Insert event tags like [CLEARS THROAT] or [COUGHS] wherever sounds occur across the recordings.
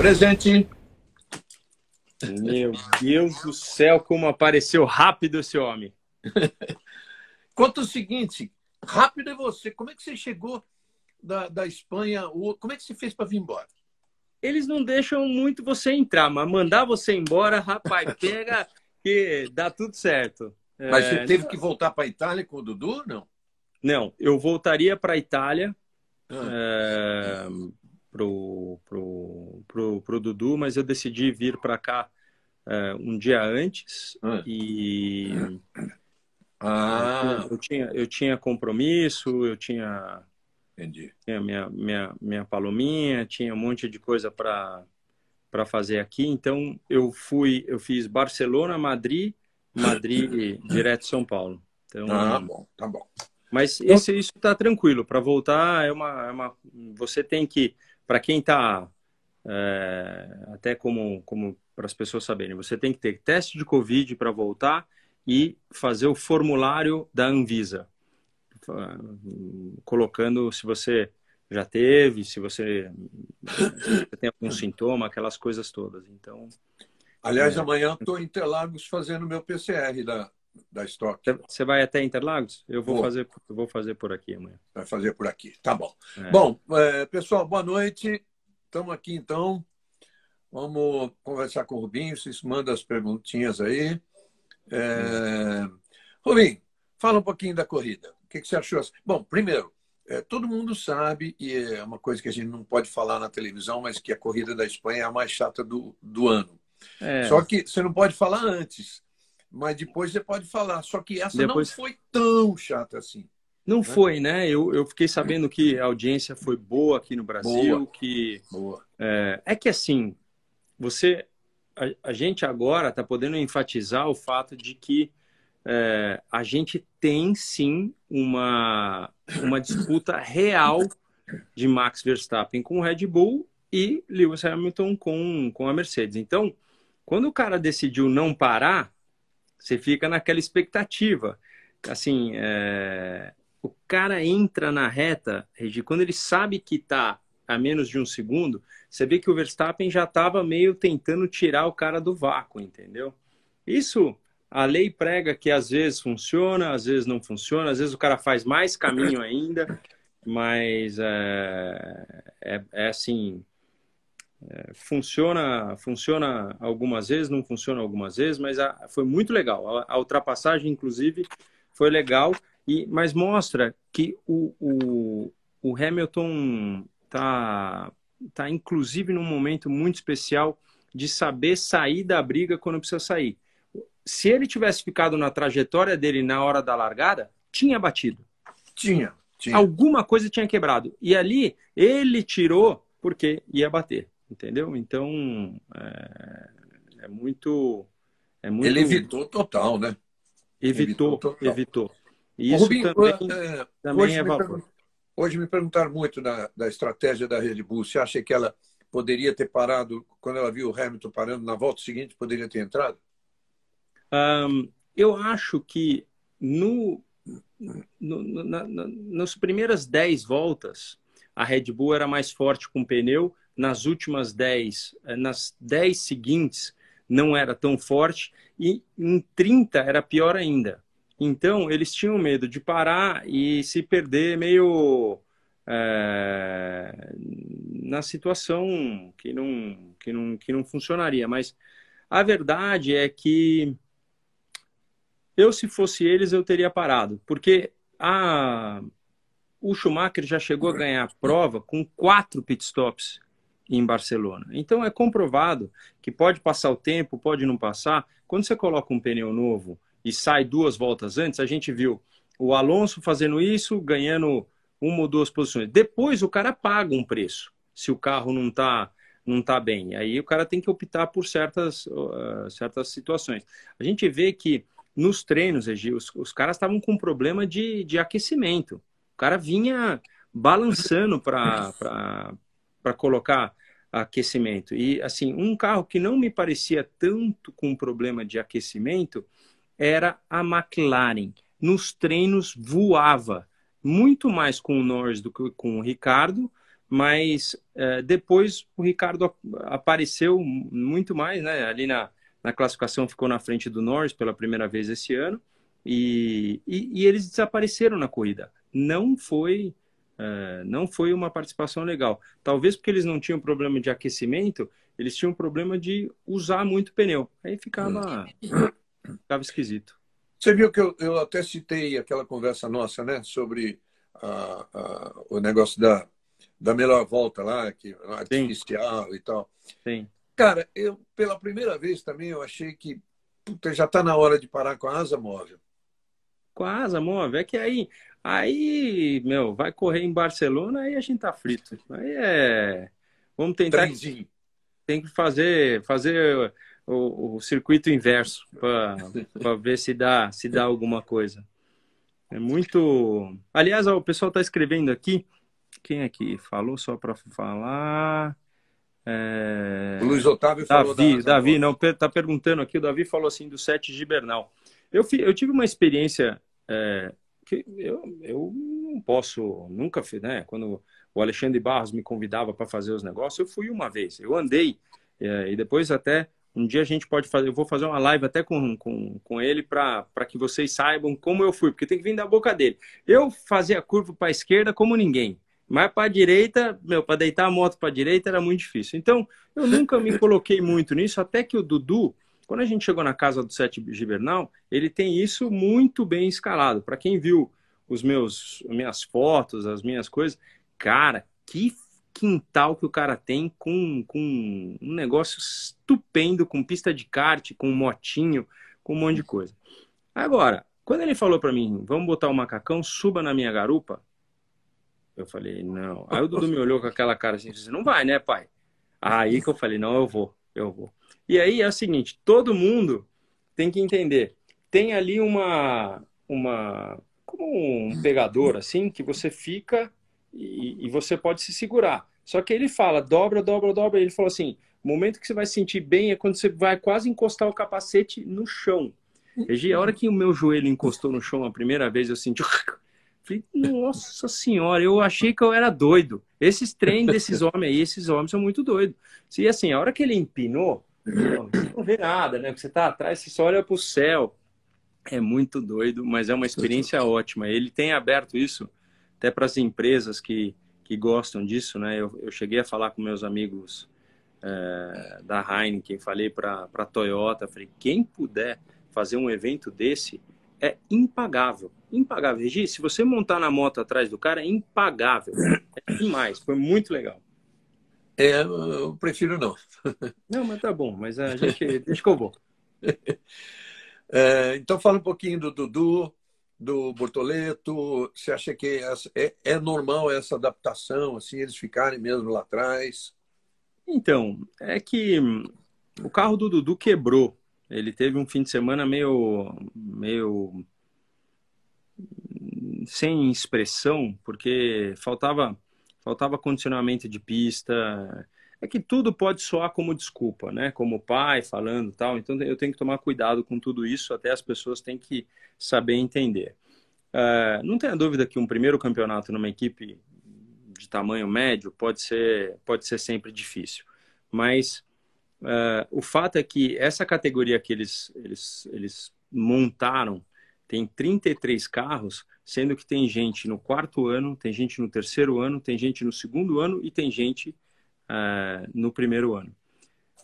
Presente. Meu Deus do céu, como apareceu rápido esse homem. [LAUGHS] Conta o seguinte, rápido é você. Como é que você chegou da, da Espanha? Como é que você fez para vir embora? Eles não deixam muito você entrar, mas mandar você embora, rapaz, [LAUGHS] pega que dá tudo certo. Mas você é... teve que voltar para a Itália com o Dudu, não? Não, eu voltaria para a Itália ah. é, pro, pro, pro, pro Dudu, mas eu decidi vir para cá é, um dia antes ah. e ah. eu, eu, tinha, eu tinha compromisso, eu tinha, Entendi. tinha minha, minha, minha palominha, tinha um monte de coisa para para fazer aqui, então eu fui, eu fiz Barcelona, Madrid, Madrid [COUGHS] direto São Paulo. Então, tá bom, tá bom. Mas esse, isso está tranquilo. Para voltar, é uma, é uma, você tem que, para quem está, é, até como, como para as pessoas saberem, você tem que ter teste de Covid para voltar e fazer o formulário da Anvisa, colocando se você já teve, se você, se você tem algum sintoma, aquelas coisas todas. Então, aliás, é... amanhã estou em Interlagos fazendo meu PCR da da Stock. Você vai até Interlagos? Eu vou, vou. fazer, eu vou fazer por aqui amanhã. Vai fazer por aqui, tá bom. É. Bom, é, pessoal, boa noite. Estamos aqui então. Vamos conversar com o Rubinho. Vocês mandam as perguntinhas aí. É... Rubinho, fala um pouquinho da corrida. O que, que você achou? Bom, primeiro, é, todo mundo sabe, e é uma coisa que a gente não pode falar na televisão, mas que a corrida da Espanha é a mais chata do, do ano. É. Só que você não pode falar antes mas depois você pode falar. Só que essa depois... não foi tão chata assim. Não né? foi, né? Eu, eu fiquei sabendo que a audiência foi boa aqui no Brasil, boa. que boa. É, é que assim, você, a, a gente agora está podendo enfatizar o fato de que é, a gente tem sim uma, uma disputa real de Max Verstappen com o Red Bull e Lewis Hamilton com, com a Mercedes. Então, quando o cara decidiu não parar, você fica naquela expectativa. Assim, é... o cara entra na reta, Regi, quando ele sabe que está a menos de um segundo, você vê que o Verstappen já estava meio tentando tirar o cara do vácuo, entendeu? Isso, a lei prega que às vezes funciona, às vezes não funciona, às vezes o cara faz mais caminho ainda, mas é, é, é assim, é, funciona, funciona algumas vezes, não funciona algumas vezes, mas a, foi muito legal. A, a, ultrapassagem, inclusive, foi legal, e, mas mostra que o, o, o Hamilton está, tá, inclusive, num momento muito especial de saber sair da briga quando precisa sair. Se ele tivesse ficado na trajetória dele na hora da largada, tinha batido. Tinha. tinha. Alguma coisa tinha quebrado. E ali ele tirou porque ia bater entendeu? Então é, é, muito, é muito. Ele evitou total, né? Evitou, evitou. evitou. E isso Rubinho, também, é, também hoje é valor. hoje me perguntaram muito da, da estratégia da Red Bull. Você acha que ela poderia ter parado quando ela viu o Hamilton parando na volta seguinte? Poderia ter entrado? Um, eu acho que no, no, na, na, nas primeiras 10 voltas, a Red Bull era mais forte com o pneu nas últimas 10, eh, nas 10 seguintes não era tão forte e em 30 era pior ainda. Então eles tinham medo de parar e se perder meio é, na situação que não, que, não, que não funcionaria. Mas a verdade é que eu, se fosse eles, eu teria parado, porque a, o Schumacher já chegou a ganhar a prova com quatro pitstops em Barcelona. Então é comprovado que pode passar o tempo, pode não passar. Quando você coloca um pneu novo e sai duas voltas antes, a gente viu o Alonso fazendo isso, ganhando uma ou duas posições. Depois o cara paga um preço se o carro não está não tá bem. Aí o cara tem que optar por certas, uh, certas situações. A gente vê que nos treinos, os, os caras estavam com problema de, de aquecimento. O cara vinha balançando para colocar aquecimento. E, assim, um carro que não me parecia tanto com problema de aquecimento era a McLaren. Nos treinos voava, muito mais com o Norris do que com o Ricardo, mas é, depois o Ricardo apareceu muito mais, né? Ali na, na classificação ficou na frente do Norris pela primeira vez esse ano e, e, e eles desapareceram na corrida. Não foi é, não foi uma participação legal. Talvez porque eles não tinham problema de aquecimento, eles tinham problema de usar muito pneu. Aí ficava, ficava esquisito. Você viu que eu, eu até citei aquela conversa nossa, né, sobre a, a, o negócio da, da melhor volta lá, que artificial Sim. e tal. Sim. Cara, eu pela primeira vez também eu achei que puta, já está na hora de parar com a asa móvel. Com a asa móvel, é que aí aí, meu, vai correr em Barcelona aí a gente tá frito. Aí é vamos tentar tem que fazer fazer o, o circuito inverso para ver se dá se dá alguma coisa. É muito. Aliás, ó, o pessoal está escrevendo aqui. Quem aqui falou só para falar? É... O Luiz Otávio falou Davi, da Davi, não, tá perguntando aqui, o Davi falou assim do set Gibernal. Eu, eu tive uma experiência é, que eu, eu não posso, nunca fiz, né? Quando o Alexandre Barros me convidava para fazer os negócios, eu fui uma vez, eu andei, é, e depois até um dia a gente pode fazer, eu vou fazer uma live até com, com, com ele para que vocês saibam como eu fui, porque tem que vir da boca dele. Eu fazia curva para a esquerda como ninguém. Mas para a direita, meu, para deitar a moto para a direita era muito difícil. Então, eu nunca me coloquei muito nisso, até que o Dudu, quando a gente chegou na casa do Sete Gibernal, ele tem isso muito bem escalado. Para quem viu os meus minhas fotos, as minhas coisas, cara, que quintal que o cara tem com, com um negócio estupendo, com pista de kart, com motinho, com um monte de coisa. Agora, quando ele falou para mim, vamos botar o macacão, suba na minha garupa, eu falei, não. Aí o Dudu me olhou com aquela cara assim, não vai, né, pai? Aí que eu falei, não, eu vou, eu vou. E aí é o seguinte, todo mundo tem que entender, tem ali uma, uma, como um pegador, assim, que você fica e, e, você pode se segurar. Só que ele fala, dobra, dobra, dobra. Ele falou assim: o momento que você vai se sentir bem é quando você vai quase encostar o capacete no chão. Regi, a hora que o meu joelho encostou no chão a primeira vez, eu senti. Nossa senhora, eu achei que eu era doido. Esses trem desses homens aí, esses homens são muito doidos. E assim, a hora que ele empinou, você não vê nada, né? Você tá atrás, você só olha pro céu. É muito doido, mas é uma experiência ótima. Ele tem aberto isso até para as empresas que, que gostam disso, né? Eu, eu cheguei a falar com meus amigos é, da Heineken, falei para a Toyota, falei, quem puder fazer um evento desse é impagável, impagável. Regi, se você montar na moto atrás do cara, é impagável, é demais, foi muito legal. É, eu prefiro não. [LAUGHS] Não, mas tá bom, mas a gente, vou. [LAUGHS] É, então fala um pouquinho do Dudu, do Bortoleto? Você acha que é, é normal essa adaptação, assim, eles ficarem mesmo lá atrás? Então, é que o carro do Dudu quebrou. Ele teve um fim de semana meio, meio sem expressão, porque faltava, faltava condicionamento de pista. É que tudo pode soar como desculpa, né? Como pai falando tal. Então eu tenho que tomar cuidado com tudo isso. Até as pessoas têm que saber entender. Uh, não tenha dúvida que um primeiro campeonato numa equipe de tamanho médio pode ser, pode ser sempre difícil. Mas uh, o fato é que essa categoria que eles, eles, eles montaram tem 33 carros, sendo que tem gente no quarto ano, tem gente no terceiro ano, tem gente no segundo ano e tem gente uh, no primeiro ano.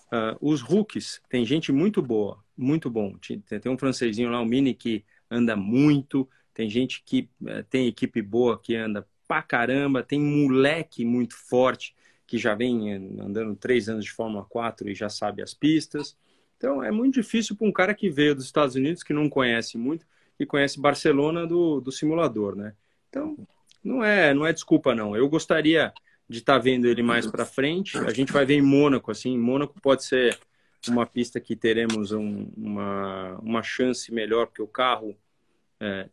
Uh, os rookies, tem gente muito boa, muito bom. Tem, tem um francesinho lá, o Mini, que anda muito, tem gente que uh, tem equipe boa que anda pra caramba, tem moleque muito forte que já vem andando três anos de Fórmula 4 e já sabe as pistas. Então é muito difícil para um cara que veio dos Estados Unidos, que não conhece muito, e conhece Barcelona do, do simulador, né? Então não é, não é desculpa não. Eu gostaria de estar tá vendo ele mais para frente. A gente vai ver em Mônaco, assim, Mônaco pode ser uma pista que teremos um, uma, uma chance melhor, porque o carro, é,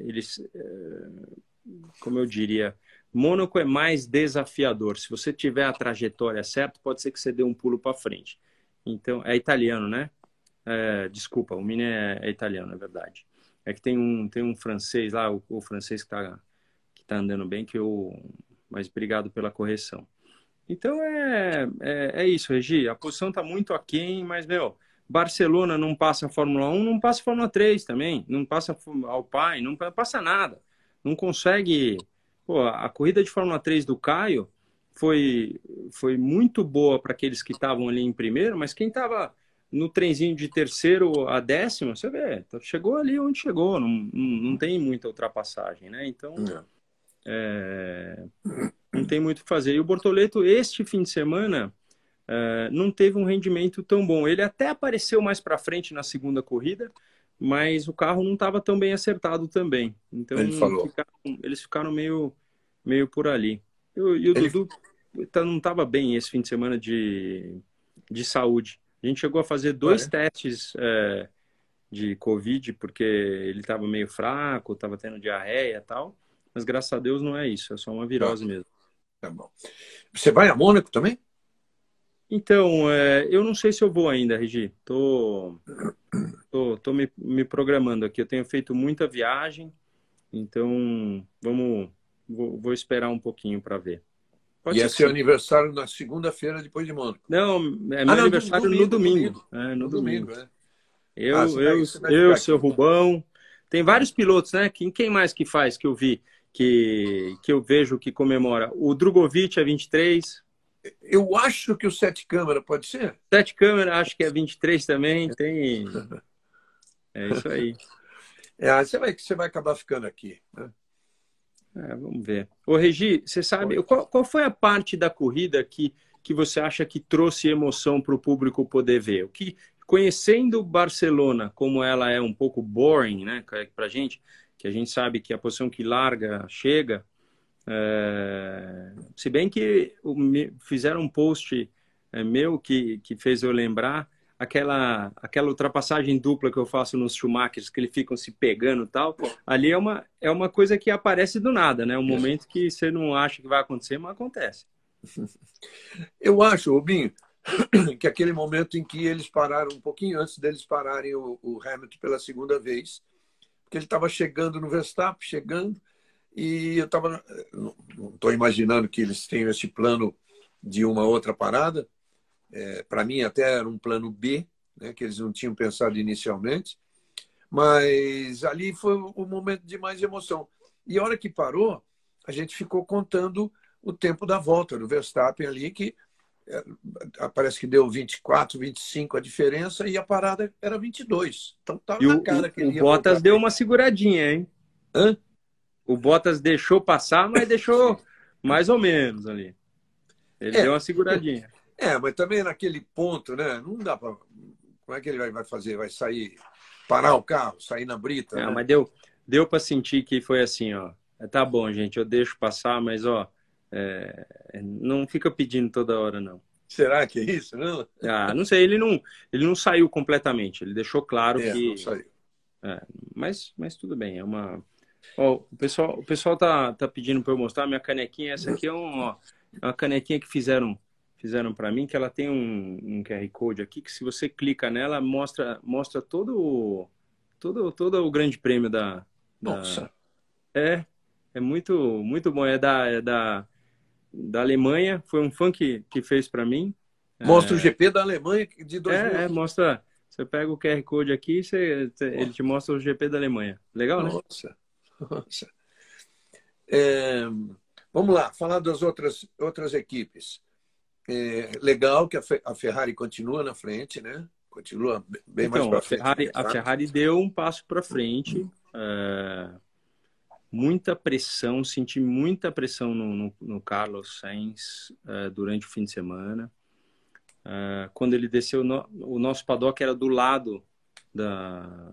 eles, é, como eu diria, Mônaco é mais desafiador. Se você tiver a trajetória certa, pode ser que você dê um pulo para frente. Então, é italiano, né? É, desculpa, o Mini é, é, italiano, é verdade. É que tem um, tem um francês lá, o, o francês que está que tá andando bem, que eu mas obrigado pela correção. Então é, é, é isso, Regi. A posição está muito aquém, mas, meu, Barcelona não passa a Fórmula 1, não passa a Fórmula 3 também, não passa Alpine, não passa nada. Não consegue. Pô, a corrida de Fórmula 3 do Caio foi, foi muito boa para aqueles que estavam ali em primeiro, mas quem estava no trenzinho de terceiro a décimo, você vê, chegou ali onde chegou, não, não, não tem muita ultrapassagem, né? Então, é, não tem muito o que fazer. E o Bortoleto, este fim de semana, é, não teve um rendimento tão bom. Ele até apareceu mais para frente na segunda corrida, mas o carro não estava tão bem acertado também. Então, ficaram, eles ficaram meio, meio por ali. E, e o Ele... Dudu tá, não estava bem esse fim de semana de, de saúde. A gente chegou a fazer dois testes é, de Covid, porque ele estava meio fraco, estava tendo diarreia e tal. Mas graças a Deus não é isso, é só uma virose tá. mesmo. Tá bom. Você vai a Mônaco também? Então, é, eu não sei se eu vou ainda, Regi. Tô, tô, tô me, me, programando aqui. Eu tenho feito muita viagem, então vamos, vou, vou esperar um pouquinho para ver. Pode e é seu aniversário na segunda-feira depois de Mônaco? Não, é meu ah, aniversário no domingo. No domingo, é, no domingo. domingo é. Eu, ah, eu, eu seu Rubão. Tem vários pilotos, né? Quem, quem mais que faz que eu vi, que, que eu vejo que comemora? O Drogovic é 23. Eu acho que o Sete Câmara pode ser. Sete Câmara, acho que é 23 também. Tem. [LAUGHS] É isso aí. É, você vai, você vai acabar ficando aqui. Né? É, vamos ver. Ô, Regi, você sabe, qual, qual, foi a parte da corrida que, que você acha que trouxe emoção para o público poder ver? O que, conhecendo Barcelona, como ela é um pouco boring, né, para a gente, que a gente sabe que a posição que larga chega, é, se bem que fizeram um post é, meu que, que fez eu lembrar aquela aquela ultrapassagem dupla que eu faço nos Schumachers, que eles ficam se pegando e tal, ali é uma, é uma coisa que aparece do nada, né? Um momento que você não acha que vai acontecer, mas acontece. [LAUGHS] Eu acho, Rubinho, [COUGHS] que aquele momento em que eles pararam, um pouquinho antes deles pararem o, o Hamilton pela segunda vez, porque ele estava chegando no Verstappen, chegando, e eu estava. Não estou imaginando que eles tenham esse plano de uma outra parada, é, para mim até era um plano B, né, que eles não tinham pensado inicialmente, mas ali foi o momento de mais emoção. E a hora que parou, a gente ficou contando o tempo da volta do Verstappen ali, que é, parece que deu 24, 25 a diferença e a parada era 22. Então estava na cara o, que ele O Bottas voltar. deu uma seguradinha, hein? Hã? O Bottas deixou passar, mas deixou [LAUGHS] mais ou menos ali. Ele é, deu uma seguradinha. É, mas também naquele ponto, né? Não dá para. Como é que ele vai fazer? Vai sair, parar o carro, sair na brita? É, né? mas deu, deu para sentir que foi assim, ó. Tá bom, gente, eu deixo passar, mas ó, é, não fica pedindo toda hora, não. Será que é isso, não? Ah, não sei, ele não, ele não saiu completamente, ele deixou claro é, que. Não saiu. É, mas, mas tudo bem, é uma. Ó, o pessoal, o pessoal tá, tá pedindo para eu mostrar minha canequinha. Essa aqui é, um, ó, é uma canequinha que fizeram fizeram para mim, que ela tem um, um, QR Code aqui, que se você clica nela, mostra, mostra todo, todo, todo o grande prêmio da... da... Nossa! É, é muito, muito bom. É da, é da, da Alemanha, foi um fã que, que fez para mim. Mostra é... o GP da Alemanha de 2000. É, é, mostra... Você pega o QR Code aqui você, ele te mostra o GP da Alemanha. Legal, né? Nossa! Nossa. É, vamos lá, falar das outras, outras equipes. É legal que a Ferrari continua na frente, né? Continua bem então, mais para frente. Ferrari, a Ferrari deu um passo para frente. É, muita pressão, senti muita pressão no, no, no Carlos Sainz é, durante o fim de semana. É, quando ele desceu, no, o nosso paddock era do lado da,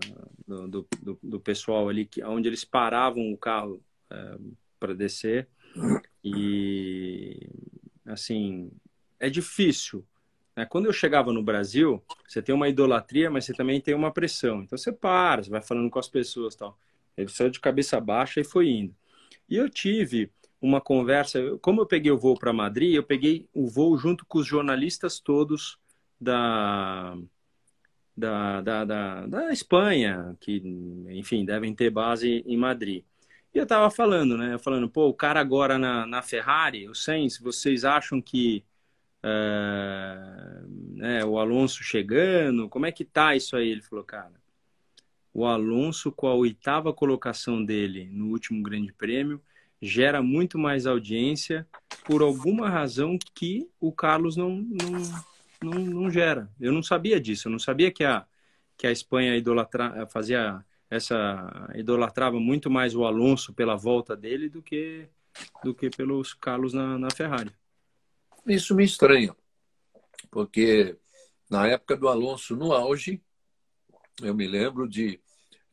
do, do, do, pessoal ali, que, onde eles paravam o carro para descer. E, assim, é difícil. Né? Quando eu chegava no Brasil, você tem uma idolatria, mas você também tem uma pressão. Então você para, você vai falando com as pessoas tal. Ele saiu de cabeça baixa e foi indo. E eu tive uma conversa, como eu peguei o voo para Madrid, eu peguei o voo junto com os jornalistas todos da, da, da, da, da Espanha, que, enfim, devem ter base em Madrid. E eu tava falando, né? Falando, pô, o cara agora na, na Ferrari, o Sainz, vocês acham que uh, né, o Alonso chegando, como é que tá isso aí? Ele falou, cara, o Alonso com a oitava colocação dele no último Grande Prêmio gera muito mais audiência por alguma razão que o Carlos não, não, não, não gera. Eu não sabia disso, eu não sabia que a, que a Espanha idolatra, fazia essa idolatrava muito mais o Alonso pela volta dele do que do que pelos Carlos na, na Ferrari. Isso me estranha, porque na época do Alonso no auge, eu me lembro de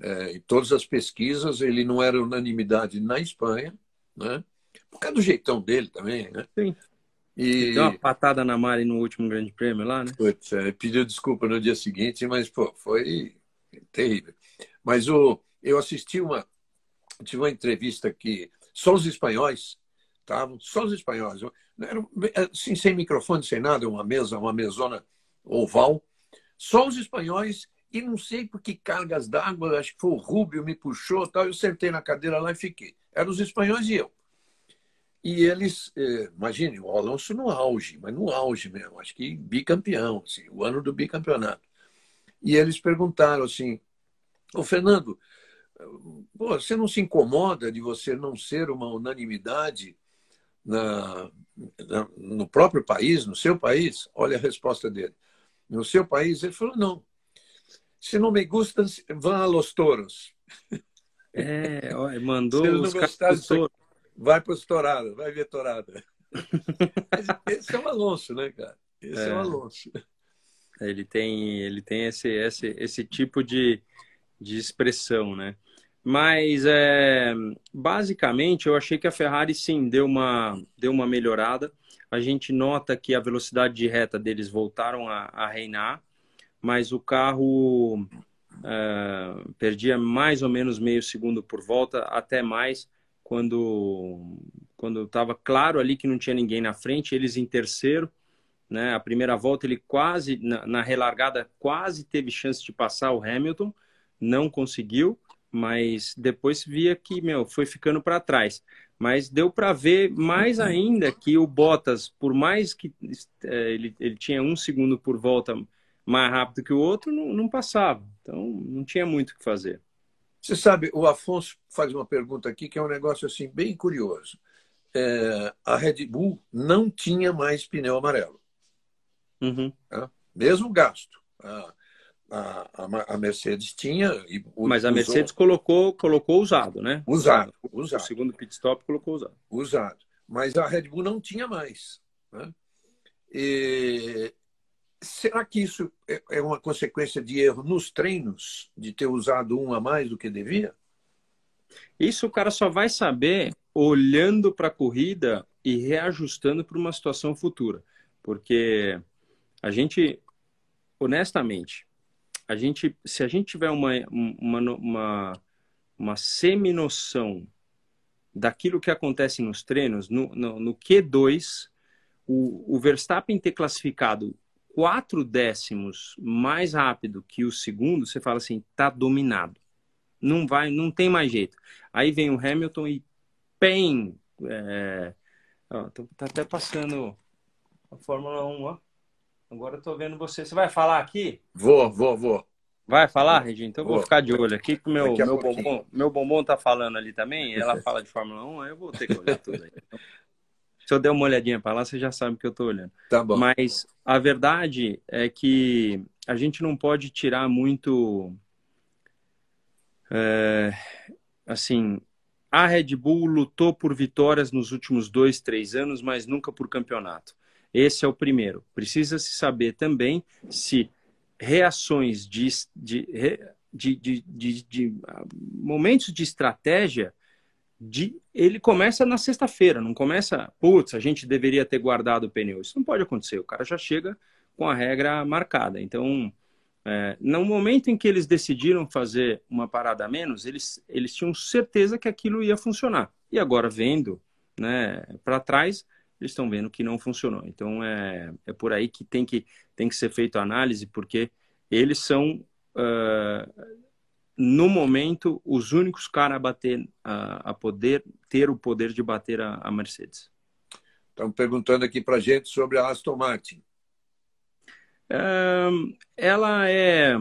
é, em todas as pesquisas ele não era unanimidade na Espanha, né? Por causa do jeitão dele também, né? Sim. E... Deu uma patada na Mari no último grande prêmio lá, né? Putz, é, pediu desculpa no dia seguinte, mas pô, foi terrível. Mas o, eu assisti uma. Tive uma entrevista que só os espanhóis estavam, só os espanhóis. Era, assim, sem microfone, sem nada, uma mesa, uma mesona oval. Só os espanhóis, e não sei por que cargas d'água, acho que foi o Rubio me puxou tal. Eu sentei na cadeira lá e fiquei. Eram os espanhóis e eu. E eles, eh, imagine, o Alonso no auge, mas no auge mesmo, acho que bicampeão, assim, o ano do bicampeonato. E eles perguntaram assim, Ô, Fernando, pô, você não se incomoda de você não ser uma unanimidade na, na, no próprio país, no seu país? Olha a resposta dele. No seu país, ele falou, não. Se não me gustam, vão a los toros. É, mandou Se não gostar, vai para os touradas, vai ver tourada. Esse é o Alonso, né, cara? Esse é, é o Alonso. Ele tem, ele tem esse, esse, esse tipo de, de expressão, né? Mas é, basicamente eu achei que a Ferrari sim deu uma, deu uma melhorada. A gente nota que a velocidade de reta deles voltaram a, a reinar, mas o carro é, perdia mais ou menos meio segundo por volta, até mais, quando quando estava claro ali que não tinha ninguém na frente, eles em terceiro. Né? A primeira volta ele quase, na, na relargada, quase teve chance de passar o Hamilton, não conseguiu, mas depois via que, meu, foi ficando para trás. Mas deu para ver mais ainda que o Bottas, por mais que é, ele, ele tinha um segundo por volta mais rápido que o outro, não, não passava. Então, não tinha muito o que fazer. Você sabe, o Afonso faz uma pergunta aqui que é um negócio assim bem curioso. É, a Red Bull não tinha mais pneu amarelo. Uhum. Tá? Mesmo gasto. Ah, a, a, Mercedes tinha. E Mas a Mercedes colocou, colocou usado, né? Usado, usado. O segundo pit stop colocou usado. Usado. Mas a Red Bull não tinha mais. Né? E... Será que isso é, é uma consequência de erro nos treinos, de ter usado um a mais do que devia? Isso o cara só vai saber olhando para a corrida e reajustando para uma situação futura. Porque a gente, honestamente, a gente, se a gente tiver uma, uma, uma, uma semi-noção daquilo que acontece nos treinos, no, no, no Q2, o, o Verstappen ter classificado quatro décimos mais rápido que o segundo, você fala assim, tá dominado. Não vai, não tem mais jeito. Aí vem o Hamilton e PEM. É, ó, tá até passando a Fórmula 1, ó. Agora eu tô vendo você. Você vai falar aqui? Vou, vou, vou. Vai falar, Reginho? Então eu vou, vou ficar de olho aqui, que o meu, meu, bombom, meu bombom tá falando ali também, ela fala de Fórmula 1, aí eu vou ter que olhar tudo aí. Então, se eu der uma olhadinha para lá, você já sabe que eu tô olhando. Tá bom. Mas a verdade é que a gente não pode tirar muito. É, assim, a Red Bull lutou por vitórias nos últimos dois, três anos, mas nunca por campeonato. Esse é o primeiro. Precisa se saber também se reações de, de, de, de, de, de momentos de estratégia de, ele começa na sexta-feira, não começa, putz, a gente deveria ter guardado o pneu. Isso não pode acontecer, o cara já chega com a regra marcada. Então, é, no momento em que eles decidiram fazer uma parada a menos, eles, eles tinham certeza que aquilo ia funcionar. E agora, vendo né, para trás, eles estão vendo que não funcionou. Então é, é por aí que tem, que tem que ser feita a análise, porque eles são uh, no momento, os únicos caras a bater, a, a, poder ter o poder de bater a, a Mercedes. Estão perguntando aqui para gente sobre a Aston Martin. ela é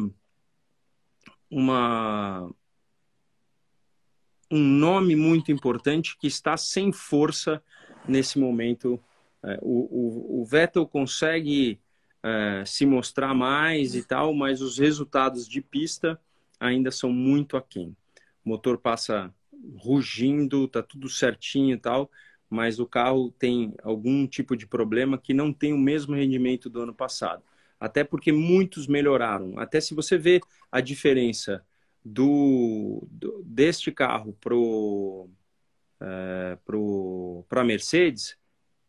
uma um nome muito importante que está sem força nesse momento. É, o, o, o Vettel consegue é, se mostrar mais e tal, mas os resultados de pista ainda são muito aquém. O motor passa rugindo, tá tudo certinho e tal, mas o carro tem algum tipo de problema que não tem o mesmo rendimento do ano passado. Até porque muitos melhoraram. Até se você vê a diferença do, do deste carro pro é, para a Mercedes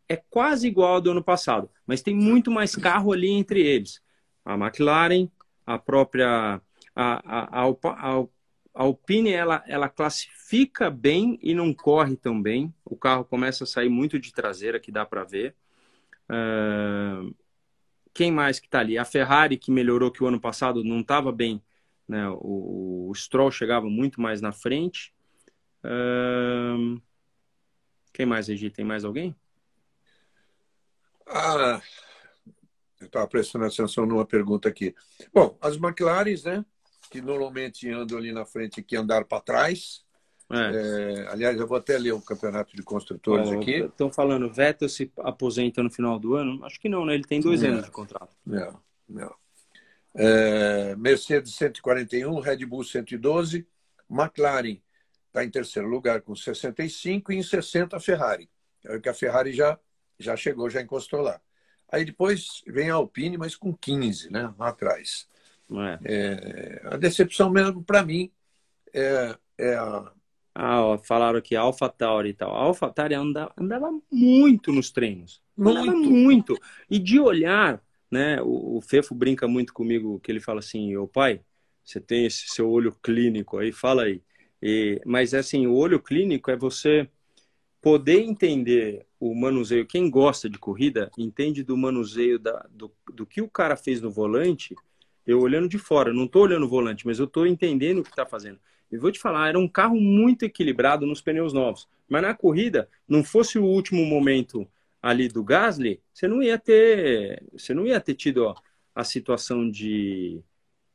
é quase igual ao do ano passado, mas tem muito mais carro ali entre eles. A McLaren, a própria a, a, a, a Alpine ela, ela classifica bem e não corre tão bem. O carro começa a sair muito de traseira, que dá para ver. Uh, quem mais que está ali? A Ferrari, que melhorou que o ano passado não estava bem. Né? O, o, Stroll chegava muito mais na frente. Uh, quem mais, Regi? Tem mais alguém? Ah, eu estava prestando atenção numa pergunta aqui. Bom, as McLarens, né? que normalmente andam ali na frente que andaram para trás. É. É, aliás, eu vou até ler o campeonato de construtores aqui. Estão falando, Vettel se aposenta no final do ano? Acho que não, né? Ele tem dois não, anos de contrato. Não, não. É, Mercedes 141, Red Bull 112, McLaren está em terceiro lugar com 65 e em 60 a Ferrari. É que a Ferrari já, já chegou, já encostou lá. Aí depois vem a Alpine, mas com 15, né? Lá atrás. É. É, a decepção mesmo para mim é, é a. Ah, ó, falaram aqui Alpha Tauri e tal. A Alpha Tauri andava, andava muito nos treinos. Muito. Andava muito. E de olhar, né? O, o Fefo brinca muito comigo, que ele fala assim: ô pai, você tem esse seu olho clínico aí, fala aí. E, mas assim, o olho clínico é você poder entender o manuseio. Quem gosta de corrida entende do manuseio da, do, do que o cara fez no volante eu olhando de fora, não estou olhando o volante, mas eu estou entendendo o que está fazendo. E vou te falar, era um carro muito equilibrado nos pneus novos. Mas na corrida, não fosse o último momento ali do Gasly, você não ia ter, você não ia ter tido ó, a situação de,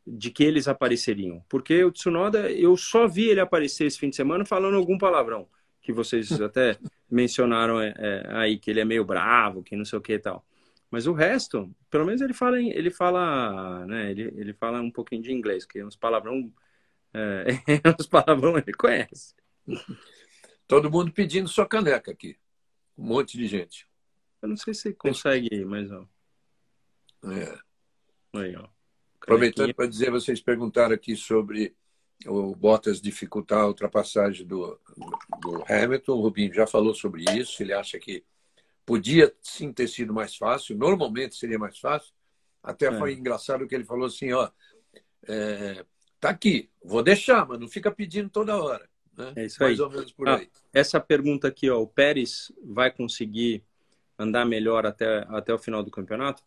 de que eles apareceriam. Porque o Tsunoda, eu só vi ele aparecer esse fim de semana falando algum palavrão, que vocês [LAUGHS] até mencionaram é, é, aí, que ele é meio bravo, que não sei o que e tal. Mas o resto, pelo menos ele fala, ele fala, né? Ele, ele fala um pouquinho de inglês, que uns palavrão, é, [LAUGHS] uns palavrão ele conhece. [LAUGHS] Todo mundo pedindo sua caneca aqui, um monte de gente. Eu não sei se consegue, mas ó. É. Aí, ó. Aproveitando para dizer, vocês perguntaram aqui sobre o Bottas dificultar a ultrapassagem do, do Hamilton. O Rubinho já falou sobre isso. Ele acha que Podia sim ter sido mais fácil, normalmente seria mais fácil. Até é. foi engraçado que ele falou assim: ó, é, tá aqui, vou deixar, mas não fica pedindo toda hora. Né? É isso mais aí. ou menos por ah, aí. Essa pergunta aqui, ó, o Pérez vai conseguir andar melhor até, até o final do campeonato?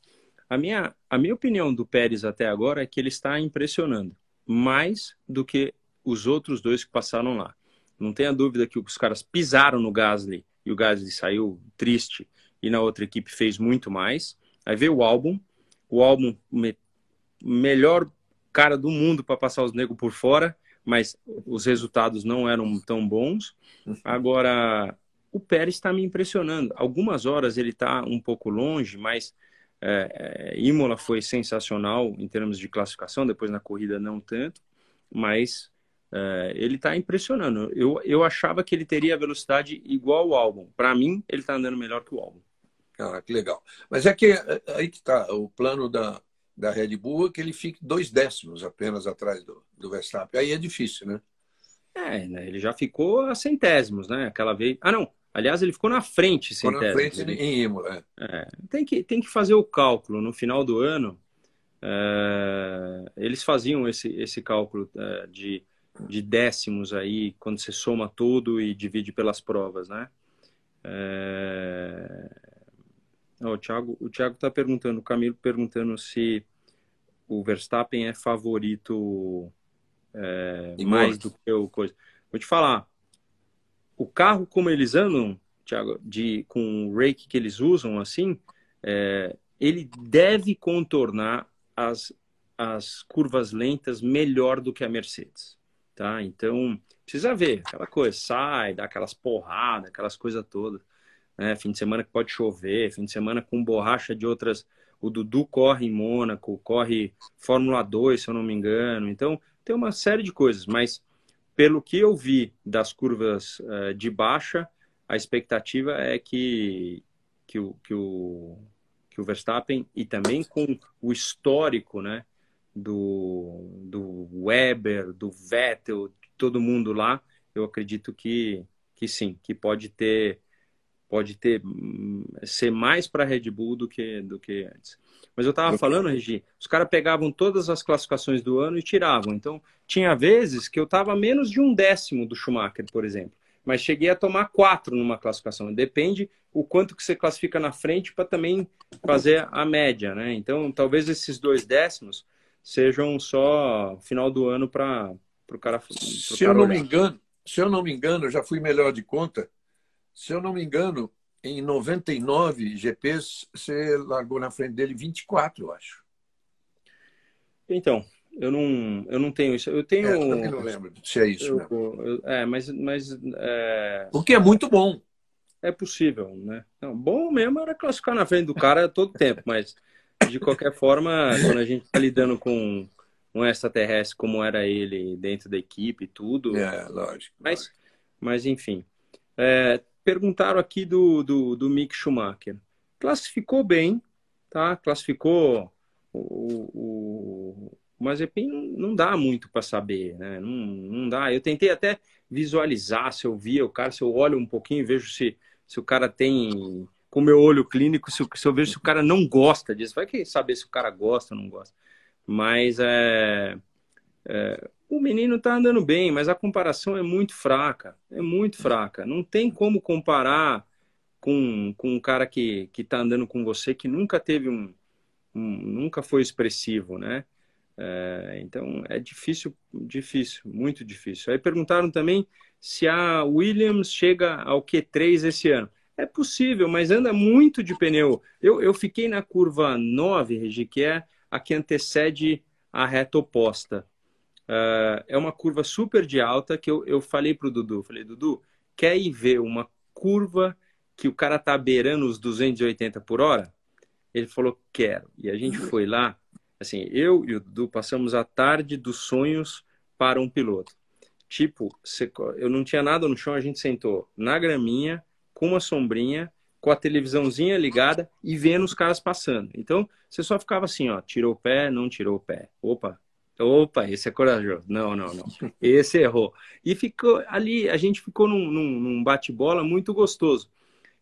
A minha, a minha opinião do Pérez até agora é que ele está impressionando mais do que os outros dois que passaram lá. Não tenha dúvida que os caras pisaram no Gasly e o Gasly saiu triste e na outra equipe fez muito mais. Aí veio o álbum, o álbum me, melhor cara do mundo para passar os negros por fora, mas os resultados não eram tão bons. Agora, o Pérez está me impressionando. Algumas horas ele está um pouco longe, mas é, é, Imola foi sensacional em termos de classificação, depois na corrida não tanto, mas é, ele está impressionando. Eu, eu achava que ele teria velocidade igual ao álbum. Para mim, ele está andando melhor que o álbum. Ah, que legal. Mas é que é, aí que está o plano da, da Red Bull é que ele fique dois décimos apenas atrás do, do Verstappen. Aí é difícil, né? É, né? ele já ficou a centésimos, né? Aquela vez. Ah, não. Aliás, ele ficou na frente, ficou na frente né? em Imola. É. é. tem, que, tem que fazer o cálculo no final do ano. É, eles faziam esse, esse cálculo é, de de décimos aí, quando você soma tudo e divide pelas provas, né? É... Oh, o Thiago o Thiago está perguntando, o Camilo perguntando se o Verstappen é favorito é, mais do que o coisa. Vou te falar, o carro como eles andam, Thiago, de, com o rake que eles usam, assim, é, ele deve contornar as, as curvas lentas melhor do que a Mercedes, tá? Então, precisa ver, aquela coisa, sai, dá aquelas porradas, aquelas coisas todas, né? Fim de semana que pode chover, fim de semana com borracha de outras... O Dudu corre em Mônaco, corre Fórmula 2, se eu não me engano. Então, tem uma série de coisas, mas pelo que eu vi das curvas uh, de baixa, a expectativa é que, que, o, que, o, que o Verstappen, e também com o histórico né, do, do Weber, do Vettel, todo mundo lá, eu acredito que, que sim, que pode ter pode ter hum, ser mais para Red Bull do que do que antes. Mas eu estava falando, Regi, os caras pegavam todas as classificações do ano e tiravam. Então, tinha vezes que eu estava menos de um décimo do Schumacher, por exemplo mas cheguei a tomar quatro numa classificação. Depende o quanto que você classifica na frente para também fazer a média, né? Então, talvez esses dois décimos sejam só final do ano para o cara. Se cara eu não olhar. me engano, se eu não me engano, eu já fui melhor de conta. Se eu não me engano, em 99 GPs, você largou na frente dele 24, eu acho. Então, eu não, eu não tenho isso. Eu tenho. É, eu também não lembro se é isso. Eu, eu, é, mas. mas é... O que é muito bom. É possível, né? Não, bom mesmo era classificar na frente do cara todo tempo, mas de qualquer forma, quando a gente está lidando com um extraterrestre como era ele dentro da equipe e tudo. É, lógico. Mas, lógico. mas enfim. É, perguntaram aqui do, do, do Mick Schumacher. Classificou bem, tá? Classificou o, o o Mazepin não dá muito para saber, né? Não, não dá. Eu tentei até visualizar se eu via o cara, se eu olho um pouquinho vejo se, se o cara tem, com meu olho clínico, se, se eu vejo se o cara não gosta disso. Vai que saber se o cara gosta ou não gosta. Mas é, é, o menino está andando bem, mas a comparação é muito fraca. É muito fraca. Não tem como comparar com, com um cara que está andando com você que nunca teve um, um nunca foi expressivo, né? É, então é difícil, difícil, muito difícil. Aí perguntaram também se a Williams chega ao Q3 esse ano. É possível, mas anda muito de pneu. Eu, eu fiquei na curva 9, Regi, que é a que antecede a reta oposta. É uma curva super de alta que eu, eu falei para o Dudu, falei, Dudu, quer ir ver uma curva que o cara tá beirando os 280 por hora? Ele falou, quero. E a gente foi lá, Assim, eu e o Dudu passamos a tarde dos sonhos para um piloto. Tipo, eu não tinha nada no chão, a gente sentou na graminha, com uma sombrinha, com a televisãozinha ligada e vendo os caras passando. Então, você só ficava assim, ó, tirou o pé, não tirou o pé. Opa, opa, esse é corajoso. Não, não, não. [LAUGHS] Esse errou. E ficou ali, a gente ficou num, num, num bate-bola muito gostoso.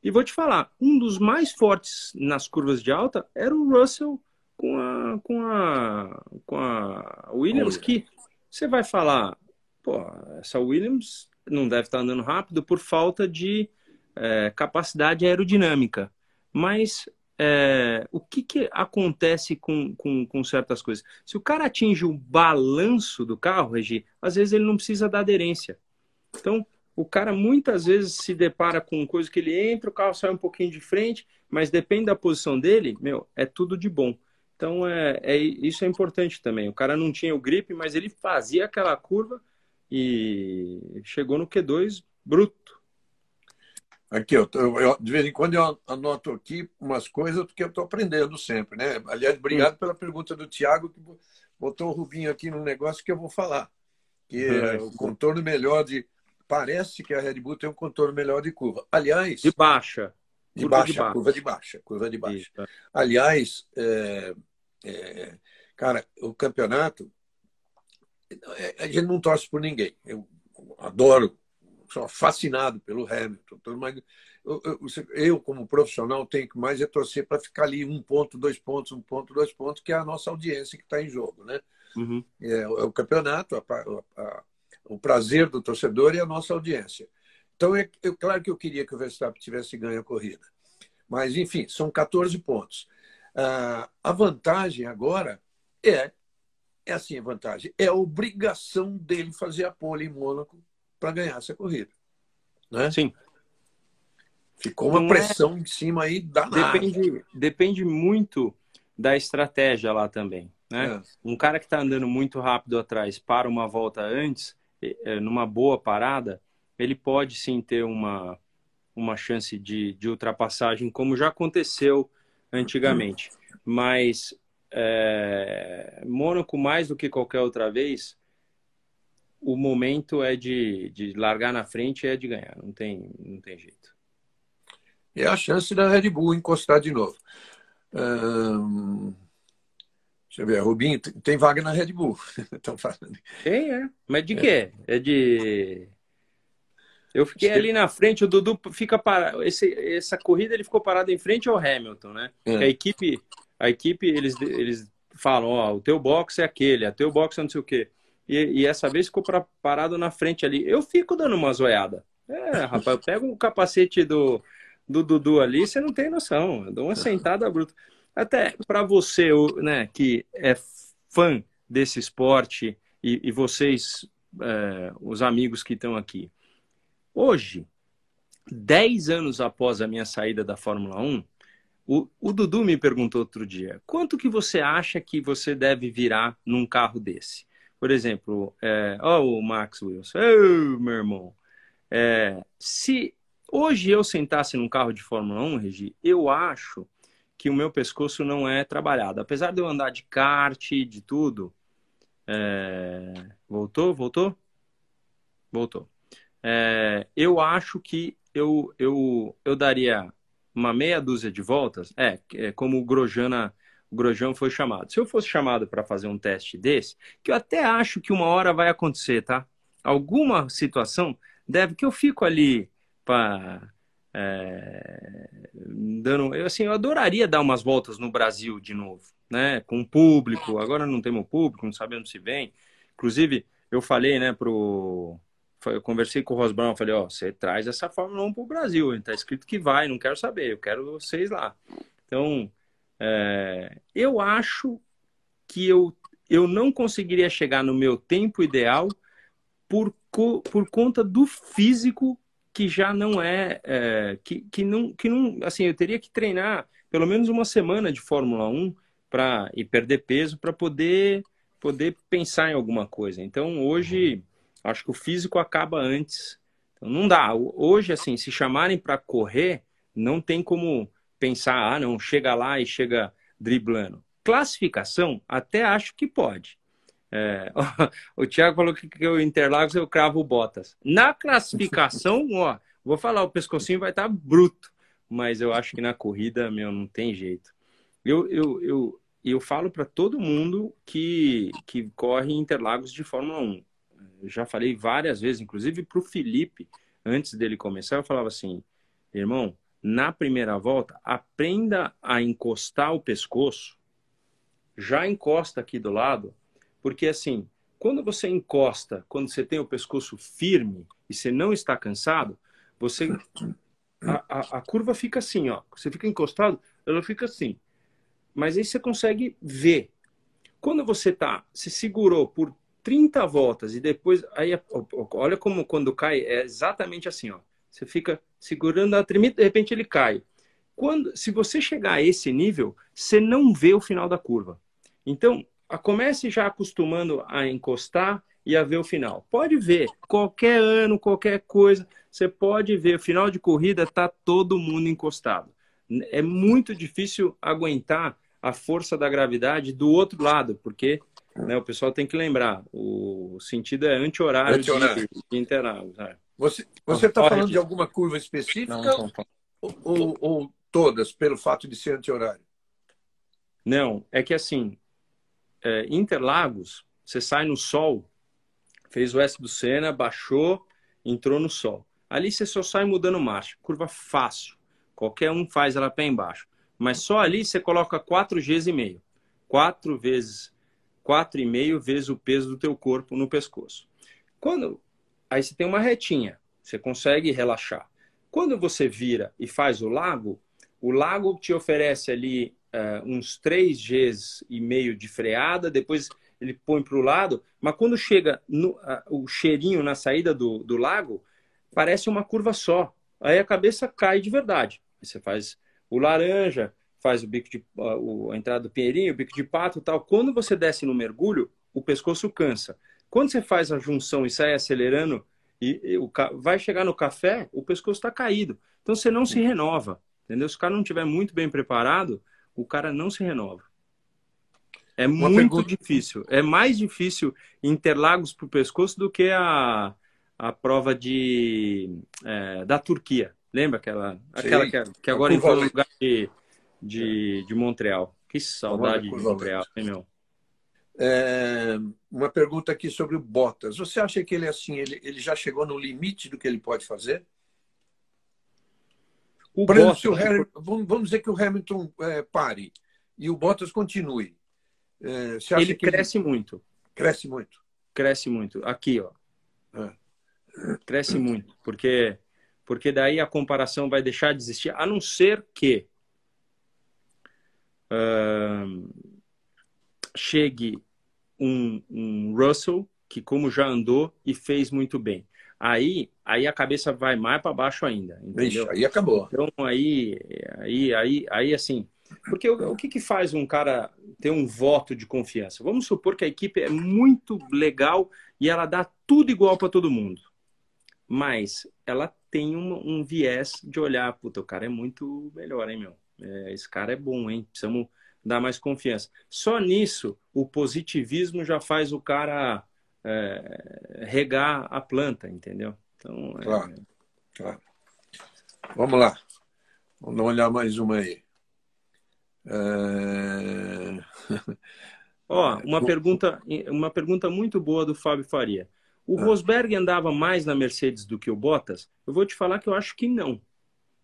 E vou te falar, um dos mais fortes nas curvas de alta era o Russell com a, com a, com a Williams, que você vai falar, pô, essa Williams não deve estar andando rápido por falta de é, capacidade aerodinâmica. Mas é, o que, que acontece com, com, com, certas coisas? Se o cara atinge o balanço do carro, Regi, às vezes ele não precisa da aderência. Então, o cara muitas vezes se depara com coisa que ele entra, o carro sai um pouquinho de frente, mas depende da posição dele, meu, é tudo de bom. Então, é, é, isso é importante também. O cara não tinha o grip, mas ele fazia aquela curva e chegou no Q2 bruto. Aqui, eu, eu, de vez em quando eu anoto aqui umas coisas porque eu estou aprendendo sempre, né? Aliás, obrigado hum. pela pergunta do Tiago, que botou o Rubinho aqui no negócio que eu vou falar. Que é o contorno melhor de. Parece que a Red Bull tem um contorno melhor de curva. Aliás. De baixa. De baixa, de baixa, curva de baixa, curva de baixa. Isso. Aliás, é, é, cara, o campeonato, é, a gente não torce por ninguém. Eu adoro, sou fascinado pelo Hamilton. Eu, eu, eu, como profissional, tenho que mais é torcer para ficar ali um ponto, dois pontos, um ponto, dois pontos, que é a nossa audiência que está em jogo, né? Uhum. É, é, o campeonato, a, a, a, o prazer do torcedor e a nossa audiência. Então, é, é claro que eu queria que o Verstappen tivesse ganho a corrida. Mas, enfim, são 14 pontos. Ah, a vantagem agora é é assim a vantagem. É a obrigação dele fazer a pole em Mônaco para ganhar essa corrida. Né? Sim. Ficou uma Não é pressão é... em cima aí da Depende, depende muito da estratégia lá também. Né? É. Um cara que está andando muito rápido atrás para uma volta antes, numa boa parada, ele pode sim ter uma, uma chance de, de ultrapassagem, como já aconteceu antigamente. [CLEARS THROAT] Mas é, Mônaco, mais do que qualquer outra vez, o momento é de, de largar na frente e é de ganhar, não tem, não tem jeito. É a chance da Red Bull encostar de novo. Hum... Deixa eu ver, Rubinho, tem vaga na Red Bull. [LAUGHS] Estão falando. Tem, é. Mas de é. quê? É de. Eu fiquei ali na frente, o Dudu fica parado. essa corrida ele ficou parado em frente ao Hamilton, né? É. A equipe, a equipe eles, eles falam: Ó, o teu box é aquele, o teu box é não sei o quê. E, e essa vez ficou pra, parado na frente ali. Eu fico dando uma zoiada. É, rapaz, pega o capacete do, do Dudu ali, você não tem noção. Eu dou uma sentada bruta. Até para você, né, que é fã desse esporte e, e vocês, é, os amigos que estão aqui. Hoje, 10 anos após a minha saída da Fórmula 1, o, o, Dudu me perguntou outro dia: quanto que você acha que você deve virar num carro desse? Por exemplo, é, oh, o Max Wilson, meu irmão. É, se hoje eu sentasse num carro de Fórmula 1, Regi, eu acho que o meu pescoço não é trabalhado. Apesar de eu andar de kart, de tudo. É... Voltou? Voltou? Voltou. É... Eu acho que eu, eu, eu daria uma meia dúzia de voltas. É, é como o Grosjean, o Grosjean foi chamado. Se eu fosse chamado para fazer um teste desse, que eu até acho que uma hora vai acontecer, tá? Alguma situação deve que eu fico ali para é, dando, eu, assim, eu adoraria dar umas voltas no Brasil de novo, né? Com o público. Agora não temos público, não sabemos se vem. Inclusive, eu falei, né, pro. Eu conversei com o Rosbrão, falei, ó, você traz essa Fórmula 1 pro Brasil, tá escrito que vai, não quero saber, eu quero vocês lá. Então, é, eu acho que eu, eu não conseguiria chegar no meu tempo ideal por, por conta do físico que já não é, é, que, que não que não assim eu teria que treinar pelo menos uma semana de Fórmula 1 para e perder peso para poder poder pensar em alguma coisa. Então hoje acho que o físico acaba antes. Então, não dá. Hoje assim se chamarem para correr não tem como pensar ah não chega lá e chega driblando classificação até acho que pode é, [LAUGHS] o Thiago falou que, que o Interlagos eu cravo botas. Na classificação, [LAUGHS] ó, vou falar, o pescocinho vai estar tá bruto, mas eu acho que na corrida, meu, não tem jeito. Eu, eu, eu, eu falo para todo mundo que, que corre Interlagos de Fórmula 1. Eu já falei várias vezes, inclusive para o Felipe, antes dele começar, eu falava assim, irmão, na primeira volta, aprenda a encostar o pescoço, já encosta aqui do lado, porque assim, quando você encosta, quando você tem o pescoço firme e você não está cansado, você a, a, a, curva fica assim, ó. Você fica encostado, ela fica assim. Mas aí você consegue ver. Quando você tá, se segurou por 30 voltas e depois aí olha como quando cai é exatamente assim, ó. Você fica segurando a tremida, de repente ele cai. Quando, se você chegar a esse nível, você não vê o final da curva. Então, comece já acostumando a encostar e a ver o final. Pode ver, qualquer ano, qualquer coisa, você pode ver, o final de corrida está todo mundo encostado. É muito difícil aguentar a força da gravidade do outro lado, porque né, o pessoal tem que lembrar, o sentido é anti-horário anti de. Você está falando de alguma curva específica não, não, ou, ou, ou todas, pelo fato de ser anti-horário? Não, é que assim, é, Interlagos, você sai no sol, fez o S do Senna, baixou, entrou no sol. Ali você só sai mudando marcha, curva fácil. Qualquer um faz ela pé embaixo. Mas só ali você coloca 4 Gs e meio. 4 vezes, 4,5 vezes o peso do teu corpo no pescoço. Quando aí você tem uma retinha, você consegue relaxar. Quando você vira e faz o lago, o lago te oferece ali uh, uns 3 Gs e meio de freada, depois ele põe para o lado, mas quando chega no, a, o cheirinho na saída do, do lago, parece uma curva só. Aí a cabeça cai de verdade. Você faz o laranja, faz o bico de a, a entrada do pinheirinho, o bico de pato, tal. Quando você desce no mergulho, o pescoço cansa. Quando você faz a junção e sai acelerando e, e o, vai chegar no café, o pescoço está caído. Então você não se renova, entendeu? Se o cara não estiver muito bem preparado, o cara não se renova. É Uma muito pergunta... difícil. É mais difícil Interlagos para o pescoço do que a, a prova de, é, da Turquia. Lembra aquela, aquela que, que agora entrou no lugar de, de, de Montreal? Que saudade de Montreal, hein, meu? É, uma pergunta aqui sobre o Bottas. Você acha que ele assim, ele, ele já chegou no limite do que ele pode fazer? O Por Bottas, exemplo, Harry, vamos dizer que o Hamilton é, pare e o Bottas continue. É, ele cresce ele... muito. Cresce muito. Cresce muito. Aqui, ó. É. Cresce muito, porque porque daí a comparação vai deixar de existir, a não ser que uh, chegue um, um Russell que como já andou e fez muito bem. Aí, aí a cabeça vai mais para baixo ainda, entendeu? Ixi, aí acabou. Então aí, aí, aí, aí assim, porque o, o que, que faz um cara ter um voto de confiança? Vamos supor que a equipe é muito legal e ela dá tudo igual para todo mundo, mas ela tem um, um, viés de olhar, puta, o cara é muito melhor, hein, meu? É, esse cara é bom, hein? Precisamos dar mais confiança. Só nisso, o positivismo já faz o cara é, regar a planta, entendeu? Então, é... claro, claro. Vamos lá. Vamos olhar mais uma aí. É... [LAUGHS] Ó, uma pergunta, uma pergunta muito boa do Fábio Faria. O ah. Rosberg andava mais na Mercedes do que o Bottas? Eu vou te falar que eu acho que não,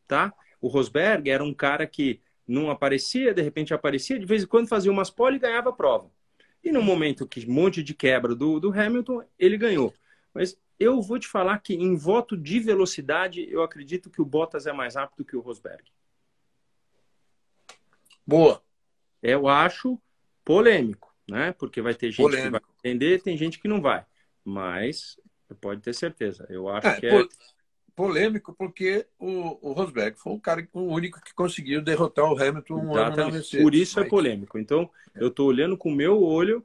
tá? O Rosberg era um cara que não aparecia, de repente aparecia, de vez em quando fazia umas pole e ganhava a prova. E no momento que um monte de quebra do, do Hamilton, ele ganhou. Mas eu vou te falar que em voto de velocidade, eu acredito que o Bottas é mais rápido que o Rosberg. Boa. Eu acho polêmico, né? Porque vai ter gente polêmico. que vai entender, tem gente que não vai. Mas pode ter certeza. Eu acho é, que é polêmico porque o, o Rosberg foi o cara o único que conseguiu derrotar o Hamilton um ano na Mercedes. Por isso é polêmico. Então, eu estou olhando com o meu olho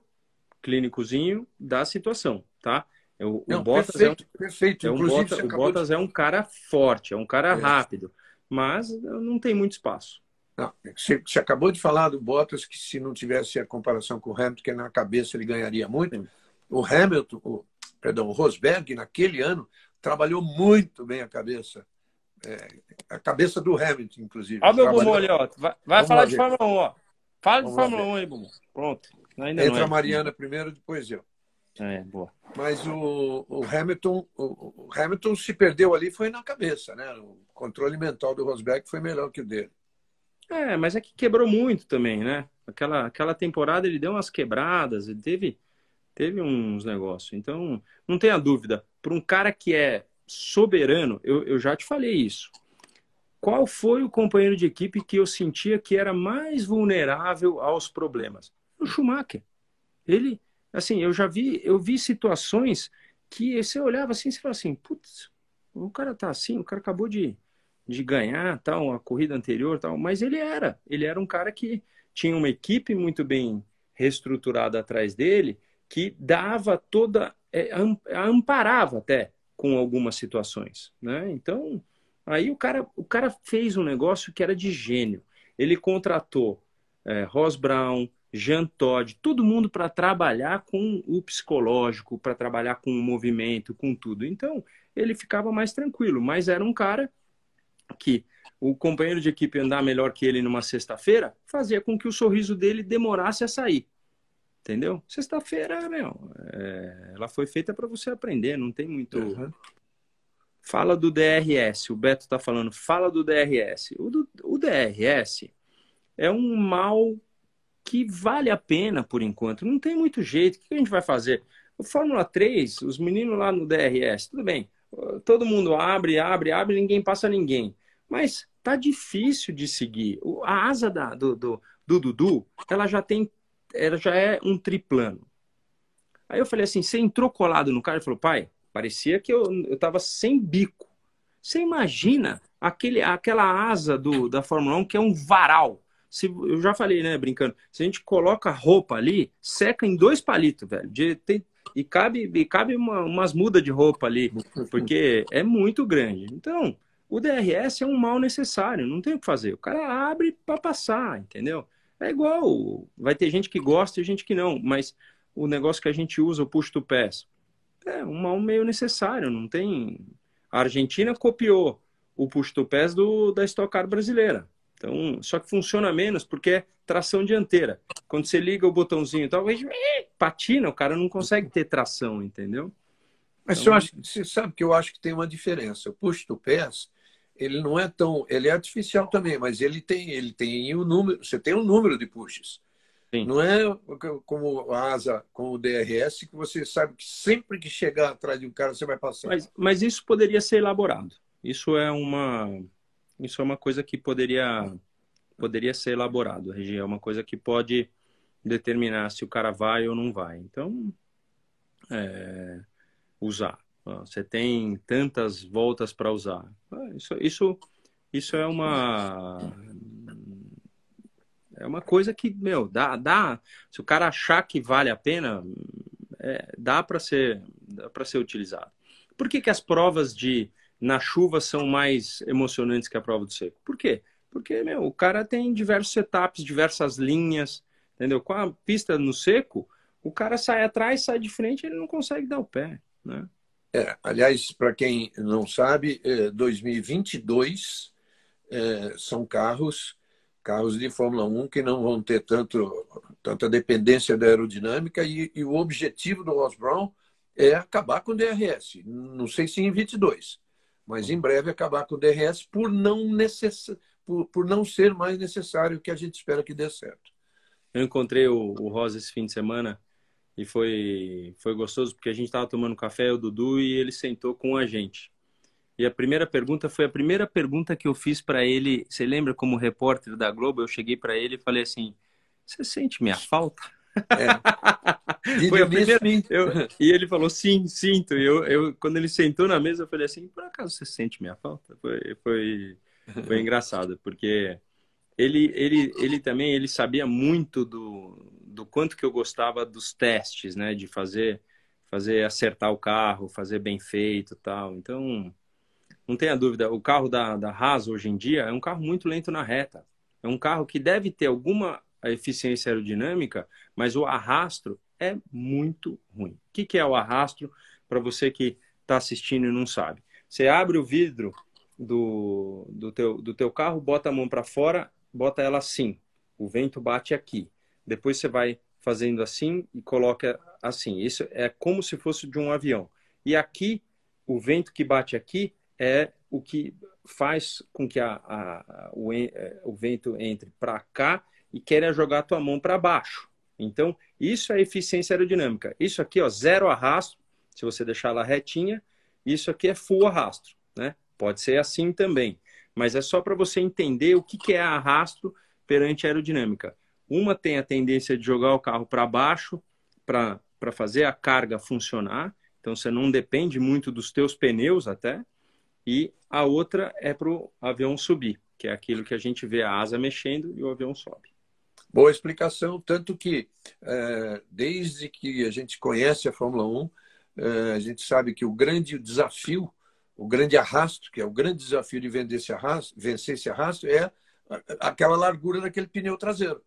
clínicozinho da situação, tá? O, Não, o Bottas perfeito, é um, perfeito. É um Bottas, o Bottas de... é um cara forte, é um cara é. rápido, mas não tem muito espaço. Não, você, você, acabou de falar do Bottas que se não tivesse a comparação com o Hamilton, que na cabeça ele ganharia muito. Sim. O Hamilton, o, perdão, o Rosberg naquele ano trabalhou muito bem a cabeça. É, a cabeça do Hamilton, inclusive. Olha o meu Bumbum ali, ó. Vai, vai falar de Fórmula 1, ó. Fala de Fórmula 1 aí, Bumbum. Pronto. Ainda Entra é. a Mariana primeiro, depois eu. É, boa. Mas o, o Hamilton, o, o, Hamilton se perdeu ali foi na cabeça, né? O controle mental do Rosberg foi melhor que o dele. É, mas é que quebrou muito também, né? Aquela, aquela temporada ele deu umas quebradas, ele teve, teve uns negócios. Então, não tenha dúvida, para um cara que é soberano, eu, eu já te falei isso. Qual foi o companheiro de equipe que eu sentia que era mais vulnerável aos problemas? O Schumacher. Ele, assim, eu já vi, eu vi situações que você olhava assim e falava assim, putz, o cara tá assim, o cara acabou de, de ganhar tal, a corrida anterior tal, mas ele era, ele era um cara que tinha uma equipe muito bem reestruturada atrás dele, que dava toda é, amparava até com algumas situações, né? Então, aí o cara, o cara fez um negócio que era de gênio. Ele contratou é, Ross Brown, Jean Todd, todo mundo para trabalhar com o psicológico, para trabalhar com o movimento, com tudo. Então, ele ficava mais tranquilo, mas era um cara que o companheiro de equipe andar melhor que ele numa sexta-feira fazia com que o sorriso dele demorasse a sair. Entendeu? Sexta-feira, meu, é, ela foi feita para você aprender, não tem muito. Uhum. Fala do DRS, o Beto está falando, fala do DRS. O, do, o DRS é um mal que vale a pena por enquanto, não tem muito jeito. O que a gente vai fazer? O Fórmula 3, os meninos lá no DRS, tudo bem, todo mundo abre, abre, abre, ninguém passa ninguém. Mas tá difícil de seguir. A asa da, do, do, do Dudu, ela já tem ela já é um triplano. Aí eu falei assim, você entrou colado no carro? Ele falou, pai, parecia que eu, eu tava sem bico. Você imagina aquele, aquela asa do, da Fórmula 1 que é um varal. Se, eu já falei, né, brincando, se a gente coloca roupa ali, seca em dois palitos, velho. De, tem, e cabe, e cabe uma, umas mudas de roupa ali, porque é muito grande. Então, o DRS é um mal necessário, não tem o que fazer. O cara abre para passar, entendeu? É igual, vai ter gente que gosta e gente que não, mas o negócio que a gente usa, o push to pass, é um mal meio necessário, não tem... A Argentina copiou o push to pass do, da Stock Car brasileira. Então, só que funciona menos porque é tração dianteira. Quando você liga o botãozinho e tal, patina, o cara não consegue ter tração, entendeu? Mas então... acha, você sabe que eu acho que tem uma diferença. O push to pass, ele não é tão, ele é artificial também, mas ele tem, ele tem o número, você tem um número de pushes. Sim. Não é como a asa com o DRS que você sabe que sempre que chegar atrás de um cara você vai passar. Mas, mas isso poderia ser elaborado. Isso é uma isso é uma coisa que poderia poderia ser elaborado, Regi, é uma coisa que pode determinar se o cara vai ou não vai. Então, é, usar. Você tem tantas voltas para usar. Ah, isso, isso, isso é uma é uma coisa que meu dá, dá. Se o cara achar que vale a pena, é, dá para ser para ser utilizado. Por que, que as provas de na chuva são mais emocionantes que a prova do seco? Por quê? Porque meu, o cara tem diversos setups, diversas linhas, entendeu? Com a pista no seco, o cara sai atrás, sai de frente, ele não consegue dar o pé, né? É, aliás, para quem não sabe, 2022 é, é, são carros carros de Fórmula 1 que não vão ter tanto, tanta dependência da aerodinâmica e, e o objetivo do Ross Brown é acabar com o DRS. Não sei se em 22, mas em breve acabar com o DRS por não, necess... por, por não ser mais necessário que a gente espera que dê certo. Eu encontrei o, o Rosa esse fim de semana e foi, foi gostoso porque a gente estava tomando café, o Dudu, e ele sentou com a gente. E a primeira pergunta foi a primeira pergunta que eu fiz para ele. Você lembra como repórter da Globo? Eu cheguei para ele e falei assim: Você sente minha falta? É. [LAUGHS] Foi a primeira... eu... E ele falou, sim, sinto. E eu, eu, quando ele sentou na mesa, eu falei assim, por acaso você sente minha falta? Foi, foi, foi [LAUGHS] engraçado, porque ele, ele, ele também ele sabia muito do, do quanto que eu gostava dos testes, né? De fazer, fazer acertar o carro, fazer bem feito tal. Então, não tenha dúvida, o carro da, da Haas hoje em dia é um carro muito lento na reta. É um carro que deve ter alguma eficiência aerodinâmica, mas o arrasto é muito ruim. O que, que é o arrasto para você que está assistindo e não sabe? Você abre o vidro do, do, teu, do teu carro, bota a mão para fora, bota ela assim. O vento bate aqui. Depois você vai fazendo assim e coloca assim. Isso é como se fosse de um avião. E aqui, o vento que bate aqui é o que faz com que a, a, o, é, o vento entre para cá e queira jogar a tua mão para baixo. Então, isso é eficiência aerodinâmica. Isso aqui, ó, zero arrasto, se você deixar ela retinha. Isso aqui é full arrasto, né? Pode ser assim também. Mas é só para você entender o que, que é arrasto perante a aerodinâmica. Uma tem a tendência de jogar o carro para baixo para fazer a carga funcionar. Então, você não depende muito dos teus pneus até. E a outra é para o avião subir, que é aquilo que a gente vê a asa mexendo e o avião sobe. Boa explicação, tanto que é, desde que a gente conhece a Fórmula 1, é, a gente sabe que o grande desafio, o grande arrasto, que é o grande desafio de vencer esse arrasto, vencer esse arrasto é aquela largura daquele pneu traseiro.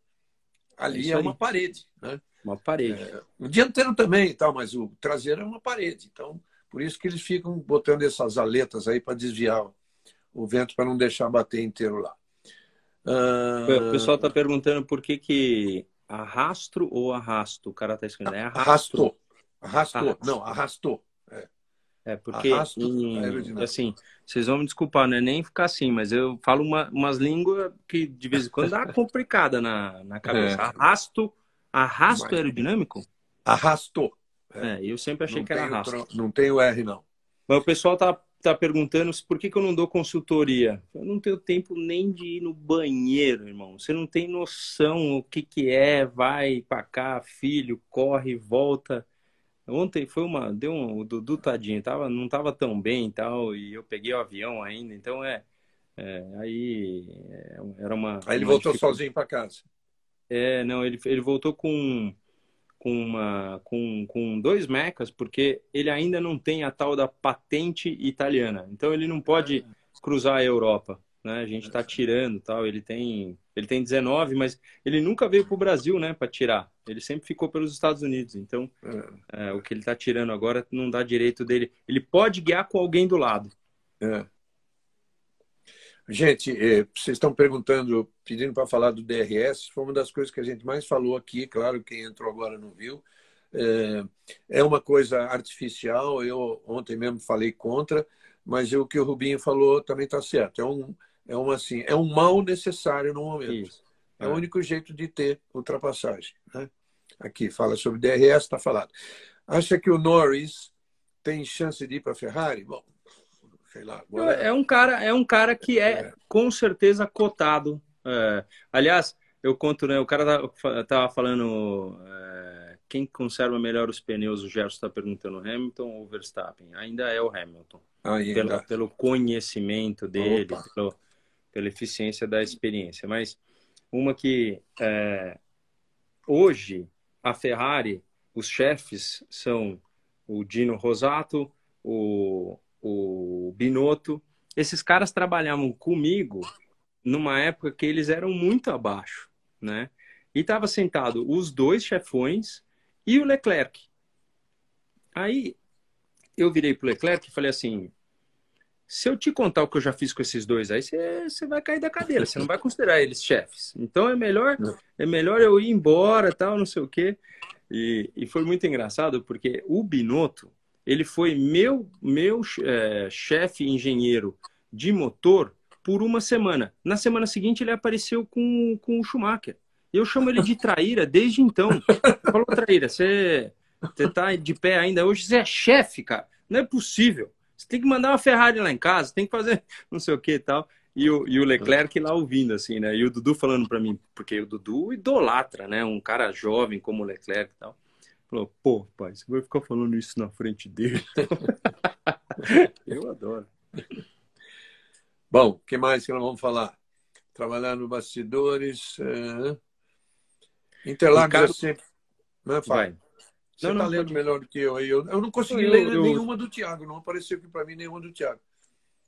Ali é, é uma parede. Né? Uma parede. É, o dianteiro também, tal, mas o traseiro é uma parede. Então, por isso que eles ficam botando essas aletas aí para desviar o vento, para não deixar bater inteiro lá. Uh... O pessoal está perguntando por que, que arrastro ou arrasto? O cara está escrevendo. É arrastou. Arrastou. arrastou. Não, arrastou. É, é porque, em, assim, vocês vão me desculpar, não é nem ficar assim, mas eu falo uma, umas línguas que de vez em quando dá complicada na, na cabeça. É. Arrasto, arrasto mas... aerodinâmico? Arrastou. É, eu sempre achei não que era arrasto. Não tem o R, não. Mas o pessoal tá está perguntando por que, que eu não dou consultoria. Eu não tenho tempo nem de ir no banheiro, irmão. Você não tem noção o que, que é, vai para cá, filho, corre, volta. Ontem foi uma, deu um, o Dudu tadinho, tava, não tava tão bem e tal, e eu peguei o avião ainda, então é, é aí é, era uma. Aí ele uma voltou sozinho para casa. É, não, ele, ele voltou com com, uma, com, com dois mecas, porque ele ainda não tem a tal da patente italiana. Então ele não pode cruzar a Europa. Né? A gente está tirando tal. Ele tem, ele tem 19, mas ele nunca veio para o Brasil né, para tirar. Ele sempre ficou pelos Estados Unidos. Então é. É, o que ele está tirando agora não dá direito dele. Ele pode guiar com alguém do lado. É. Gente, eh, vocês estão perguntando, pedindo para falar do DRS, foi uma das coisas que a gente mais falou aqui, claro, quem entrou agora não viu. É, é uma coisa artificial, eu ontem mesmo falei contra, mas o que o Rubinho falou também está certo. É um, é, uma, assim, é um mal necessário no momento. Isso. É, é o único jeito de ter ultrapassagem. Né? Aqui fala sobre DRS, está falado. Acha que o Norris tem chance de ir para a Ferrari? Bom, sei lá. Agora... É um cara, é um cara que é, é. com certeza cotado. É. Aliás, eu conto, né? O cara tava, tava falando é, quem conserva melhor os pneus. O Gerson está perguntando Hamilton ou Verstappen. Ainda é o Hamilton. Ainda. Pelo, pelo conhecimento dele, pelo, pela eficiência da experiência. Mas uma que é, hoje a Ferrari, os chefes são o Dino Rosato, o o Binotto. Esses caras trabalhavam comigo numa época que eles eram muito abaixo, né? E estava sentado os dois chefões e o Leclerc. Aí eu virei pro Leclerc e falei assim: se eu te contar o que eu já fiz com esses dois aí, você, vai cair da cadeira, você não vai considerar eles chefes. Então é melhor, é melhor eu ir embora, tal, não sei o quê. E, e foi muito engraçado porque o Binotto, ele foi meu, meu é, chefe engenheiro de motor por uma semana. Na semana seguinte, ele apareceu com, com o Schumacher. Eu chamo ele de traíra desde então. Falou, traíra, você, você tá de pé ainda hoje, você é chefe, cara. Não é possível. Você tem que mandar uma Ferrari lá em casa, tem que fazer [LAUGHS] não sei o que e tal. E o, e o Leclerc lá ouvindo, assim, né? E o Dudu falando para mim, porque o Dudu idolatra, né? Um cara jovem como o Leclerc e tal. Falou, pô, pai, você vai ficar falando isso na frente dele. [LAUGHS] Eu adoro. Bom, o que mais que nós vamos falar? Trabalhar no bastidores. É... Interlagos Ricardo... é sempre. Não é Vai. Você está lendo pode... melhor do que eu. Eu, eu não consegui eu, ler eu... nenhuma do Tiago. Não apareceu aqui para mim nenhuma do Tiago.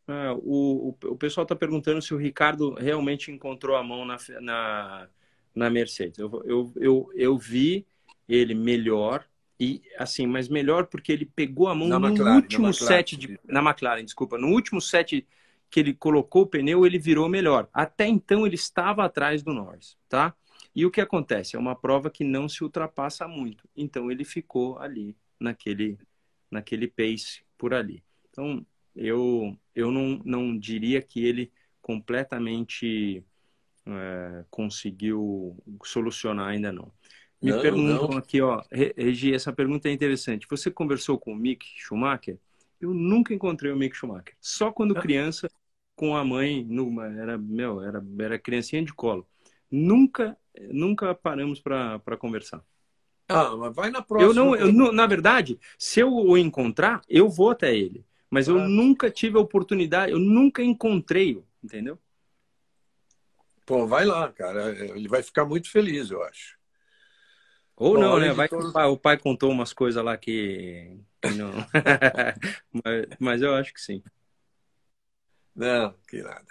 Ah, o, o, o, pessoal está perguntando se o Ricardo realmente encontrou a mão na, na, na Mercedes. Eu, eu, eu, eu vi ele melhor e assim, mas melhor porque ele pegou a mão na no McLaren, último McLaren, set de na McLaren, desculpa, no último set que ele colocou o pneu, ele virou melhor. Até então ele estava atrás do Norris, tá? E o que acontece? É uma prova que não se ultrapassa muito. Então ele ficou ali naquele naquele pace por ali. Então, eu eu não, não diria que ele completamente é, conseguiu solucionar ainda não. Me não, perguntam não. aqui, ó, Regi, essa pergunta é interessante. Você conversou com o Mick Schumacher? Eu nunca encontrei o Mick Schumacher. Só quando ah. criança, com a mãe, numa, era, meu, era, era criancinha de colo. Nunca, nunca paramos para conversar. Ah, mas vai na próxima. Eu não, eu, na verdade, se eu o encontrar, eu vou até ele. Mas ah. eu nunca tive a oportunidade, eu nunca encontrei-o, entendeu? Pô, vai lá, cara. Ele vai ficar muito feliz, eu acho. Ou Bom, não, né? Vai que o pai, contou umas coisas lá que, que não. [LAUGHS] mas, mas, eu acho que sim. Não, que nada.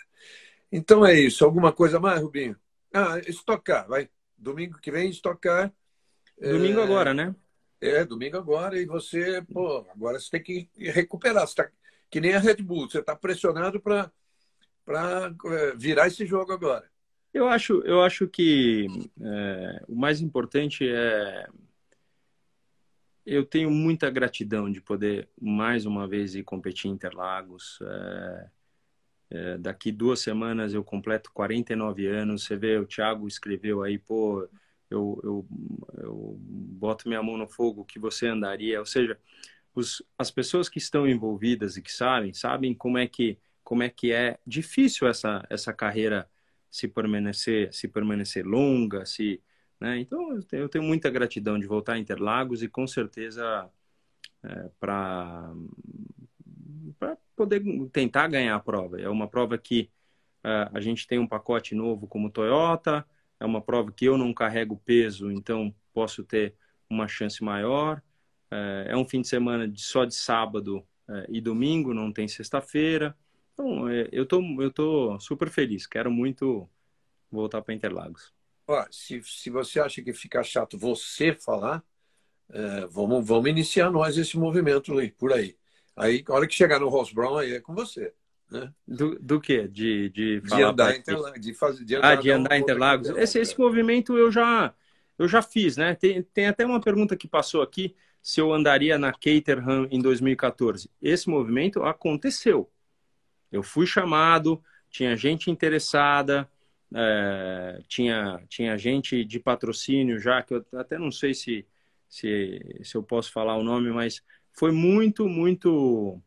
Então é isso. Alguma coisa mais, Rubinho? Ah, estocar, vai. Domingo que vem, estocar. Domingo é... agora, né? É, domingo agora. E você, pô, agora você tem que recuperar. Você tá que nem a Red Bull. Você está pressionado para é, virar esse jogo agora. Eu acho, eu acho que é, o mais importante é. Eu tenho muita gratidão de poder mais uma vez ir competir em Interlagos. É, é, daqui duas semanas eu completo 49 anos. Você vê, o Thiago escreveu aí, pô, eu, eu, eu boto minha mão no fogo que você andaria. Ou seja, os, as pessoas que estão envolvidas e que sabem, sabem como é que, como é, que é difícil essa, essa carreira se permanecer, se permanecer longa, se, né? Então eu tenho muita gratidão de voltar a Interlagos e com certeza é, para poder tentar ganhar a prova. É uma prova que uh, a gente tem um pacote novo como Toyota, é uma prova que eu não carrego peso, então posso ter uma chance maior. Uh, é um fim de semana de, só de sábado uh, e domingo, não tem sexta-feira. Então, eu tô, eu tô super feliz, quero muito voltar para Interlagos. Ó, se, se você acha que fica chato você falar, é, vamos, vamos iniciar nós esse movimento por aí. Aí, a hora que chegar no Ross Brown, aí é com você. Né? Do, do que? De, de, de andar Interlagos. De, fazer, de andar, ah, de andar Interlagos. Esse, esse movimento eu já, eu já fiz, né? Tem, tem até uma pergunta que passou aqui, se eu andaria na Caterham em 2014. Esse movimento aconteceu. Eu fui chamado, tinha gente interessada, é, tinha, tinha gente de patrocínio já, que eu até não sei se, se, se eu posso falar o nome, mas foi muito, muito.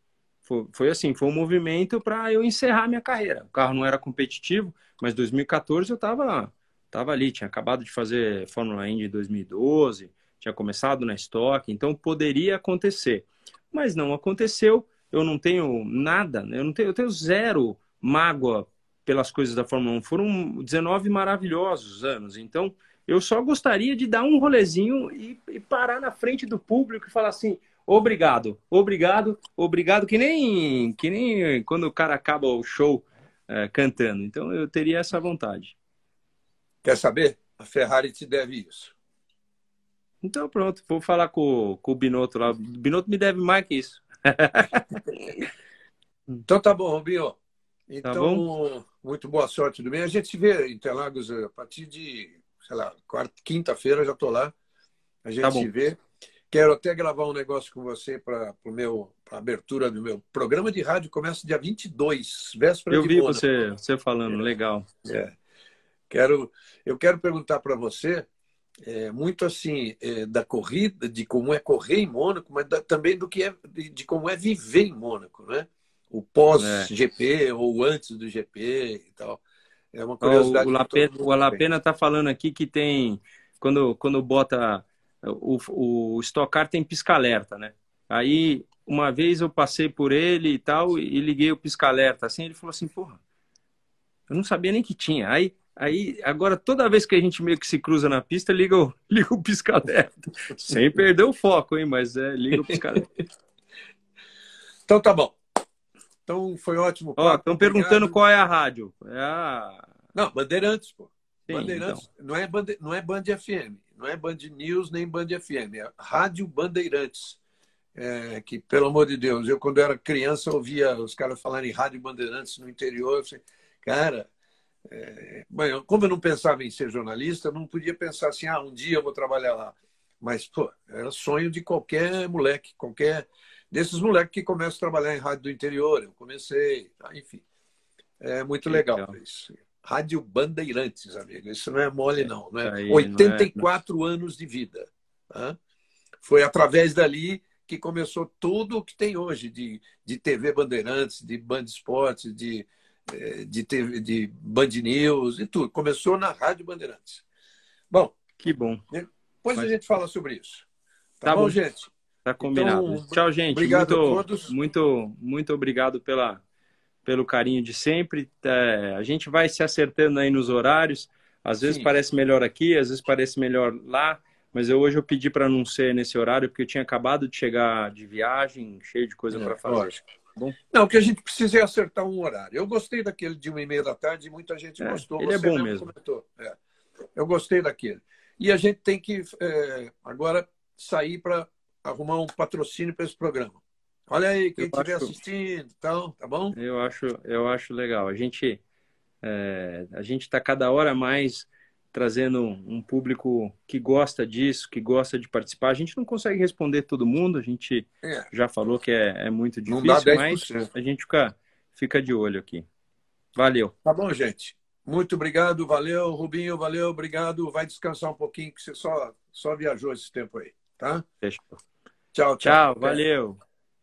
Foi, foi assim, foi um movimento para eu encerrar minha carreira. O carro não era competitivo, mas 2014 eu estava tava ali, tinha acabado de fazer Fórmula Indy em 2012, tinha começado na estoque, então poderia acontecer. Mas não aconteceu, eu não tenho nada, né? eu não tenho, eu tenho zero mágoa pelas coisas da Fórmula 1. Foram 19 maravilhosos anos, então eu só gostaria de dar um rolezinho e, e parar na frente do público e falar assim: obrigado, obrigado, obrigado, que nem, que nem quando o cara acaba o show é, cantando. Então eu teria essa vontade. Quer saber? A Ferrari te deve isso. Então pronto, vou falar com, com o Binotto lá. O Binotto me deve mais que isso. [LAUGHS] então tá bom, Rubinho. Tá então, tá bom? muito boa sorte do bem. A gente se vê em Interlagos a partir de, sei lá, quarta, quinta-feira já estou lá. A gente tá se vê. Quero até gravar um negócio com você para a abertura do meu programa de rádio começa dia 22, véspera eu de vi você você falando, é. legal. É. Quero eu quero perguntar para você é, muito assim é, da corrida, de como é correr em Mônaco, mas da, também do que é de, de, como é viver em Mônaco, né? O pós-GP é. ou antes do GP e tal. É uma curiosidade. O, o Lapena, o Lapena está falando aqui que tem quando quando bota o, o Stock Car tem pisca-alerta, né? Aí, uma vez eu passei por ele e tal, e liguei o pisca-alerta, assim, ele falou assim, porra, eu não sabia nem que tinha. Aí, aí agora, toda vez que a gente meio que se cruza na pista, liga o, [LAUGHS] liga o pisca-alerta. Sem perder o foco, hein? Mas é, liga o pisca-alerta. [LAUGHS] então tá bom. Então foi ótimo. Ó, estão perguntando qual é a rádio. É a... Não, Bandeirantes, pô. Sim, Bandeirantes então. não, é Bande... não é Band FM não é Band News nem Band FM, é Rádio Bandeirantes. É, que, pelo amor de Deus, eu quando era criança ouvia os caras falarem Rádio Bandeirantes no interior. Eu falei, cara, é, como eu não pensava em ser jornalista, eu não podia pensar assim, ah, um dia eu vou trabalhar lá. Mas, pô, era sonho de qualquer moleque, qualquer desses moleques que começam a trabalhar em rádio do interior. Eu comecei, tá? enfim. É muito legal, legal. isso. Rádio Bandeirantes, amigo. Isso não é mole, é, não. não é? Aí, 84 não é... anos de vida. Tá? Foi através dali que começou tudo o que tem hoje de, de TV Bandeirantes, de Band Esportes, de, eh, de, TV, de Band News e tudo. Começou na Rádio Bandeirantes. Bom. Que bom. Depois Mas... a gente fala sobre isso. Tá, tá bom, bom, gente? Tá combinado. Então, Tchau, gente. Obrigado muito, a todos. Muito, muito obrigado pela pelo carinho de sempre. É, a gente vai se acertando aí nos horários. Às vezes Sim. parece melhor aqui, às vezes parece melhor lá. Mas eu, hoje eu pedi para não ser nesse horário, porque eu tinha acabado de chegar de viagem, cheio de coisa é, para fazer. Lógico. Bom? Não, o que a gente precisa é acertar um horário. Eu gostei daquele de uma e meia da tarde, muita gente é, gostou. Ele é é bom mesmo. mesmo. É. Eu gostei daquele. E a gente tem que é, agora sair para arrumar um patrocínio para esse programa. Olha aí, quem estiver acho... assistindo, então, tá bom? Eu acho, eu acho legal. A gente é, a gente está cada hora mais trazendo um público que gosta disso, que gosta de participar. A gente não consegue responder todo mundo, a gente é. já falou que é, é muito difícil, mas a gente fica, fica de olho aqui. Valeu. Tá bom, gente. Muito obrigado, valeu, Rubinho, valeu, obrigado. Vai descansar um pouquinho, que você só, só viajou esse tempo aí, tá? Fechou. Tchau, tchau. Tchau, valeu.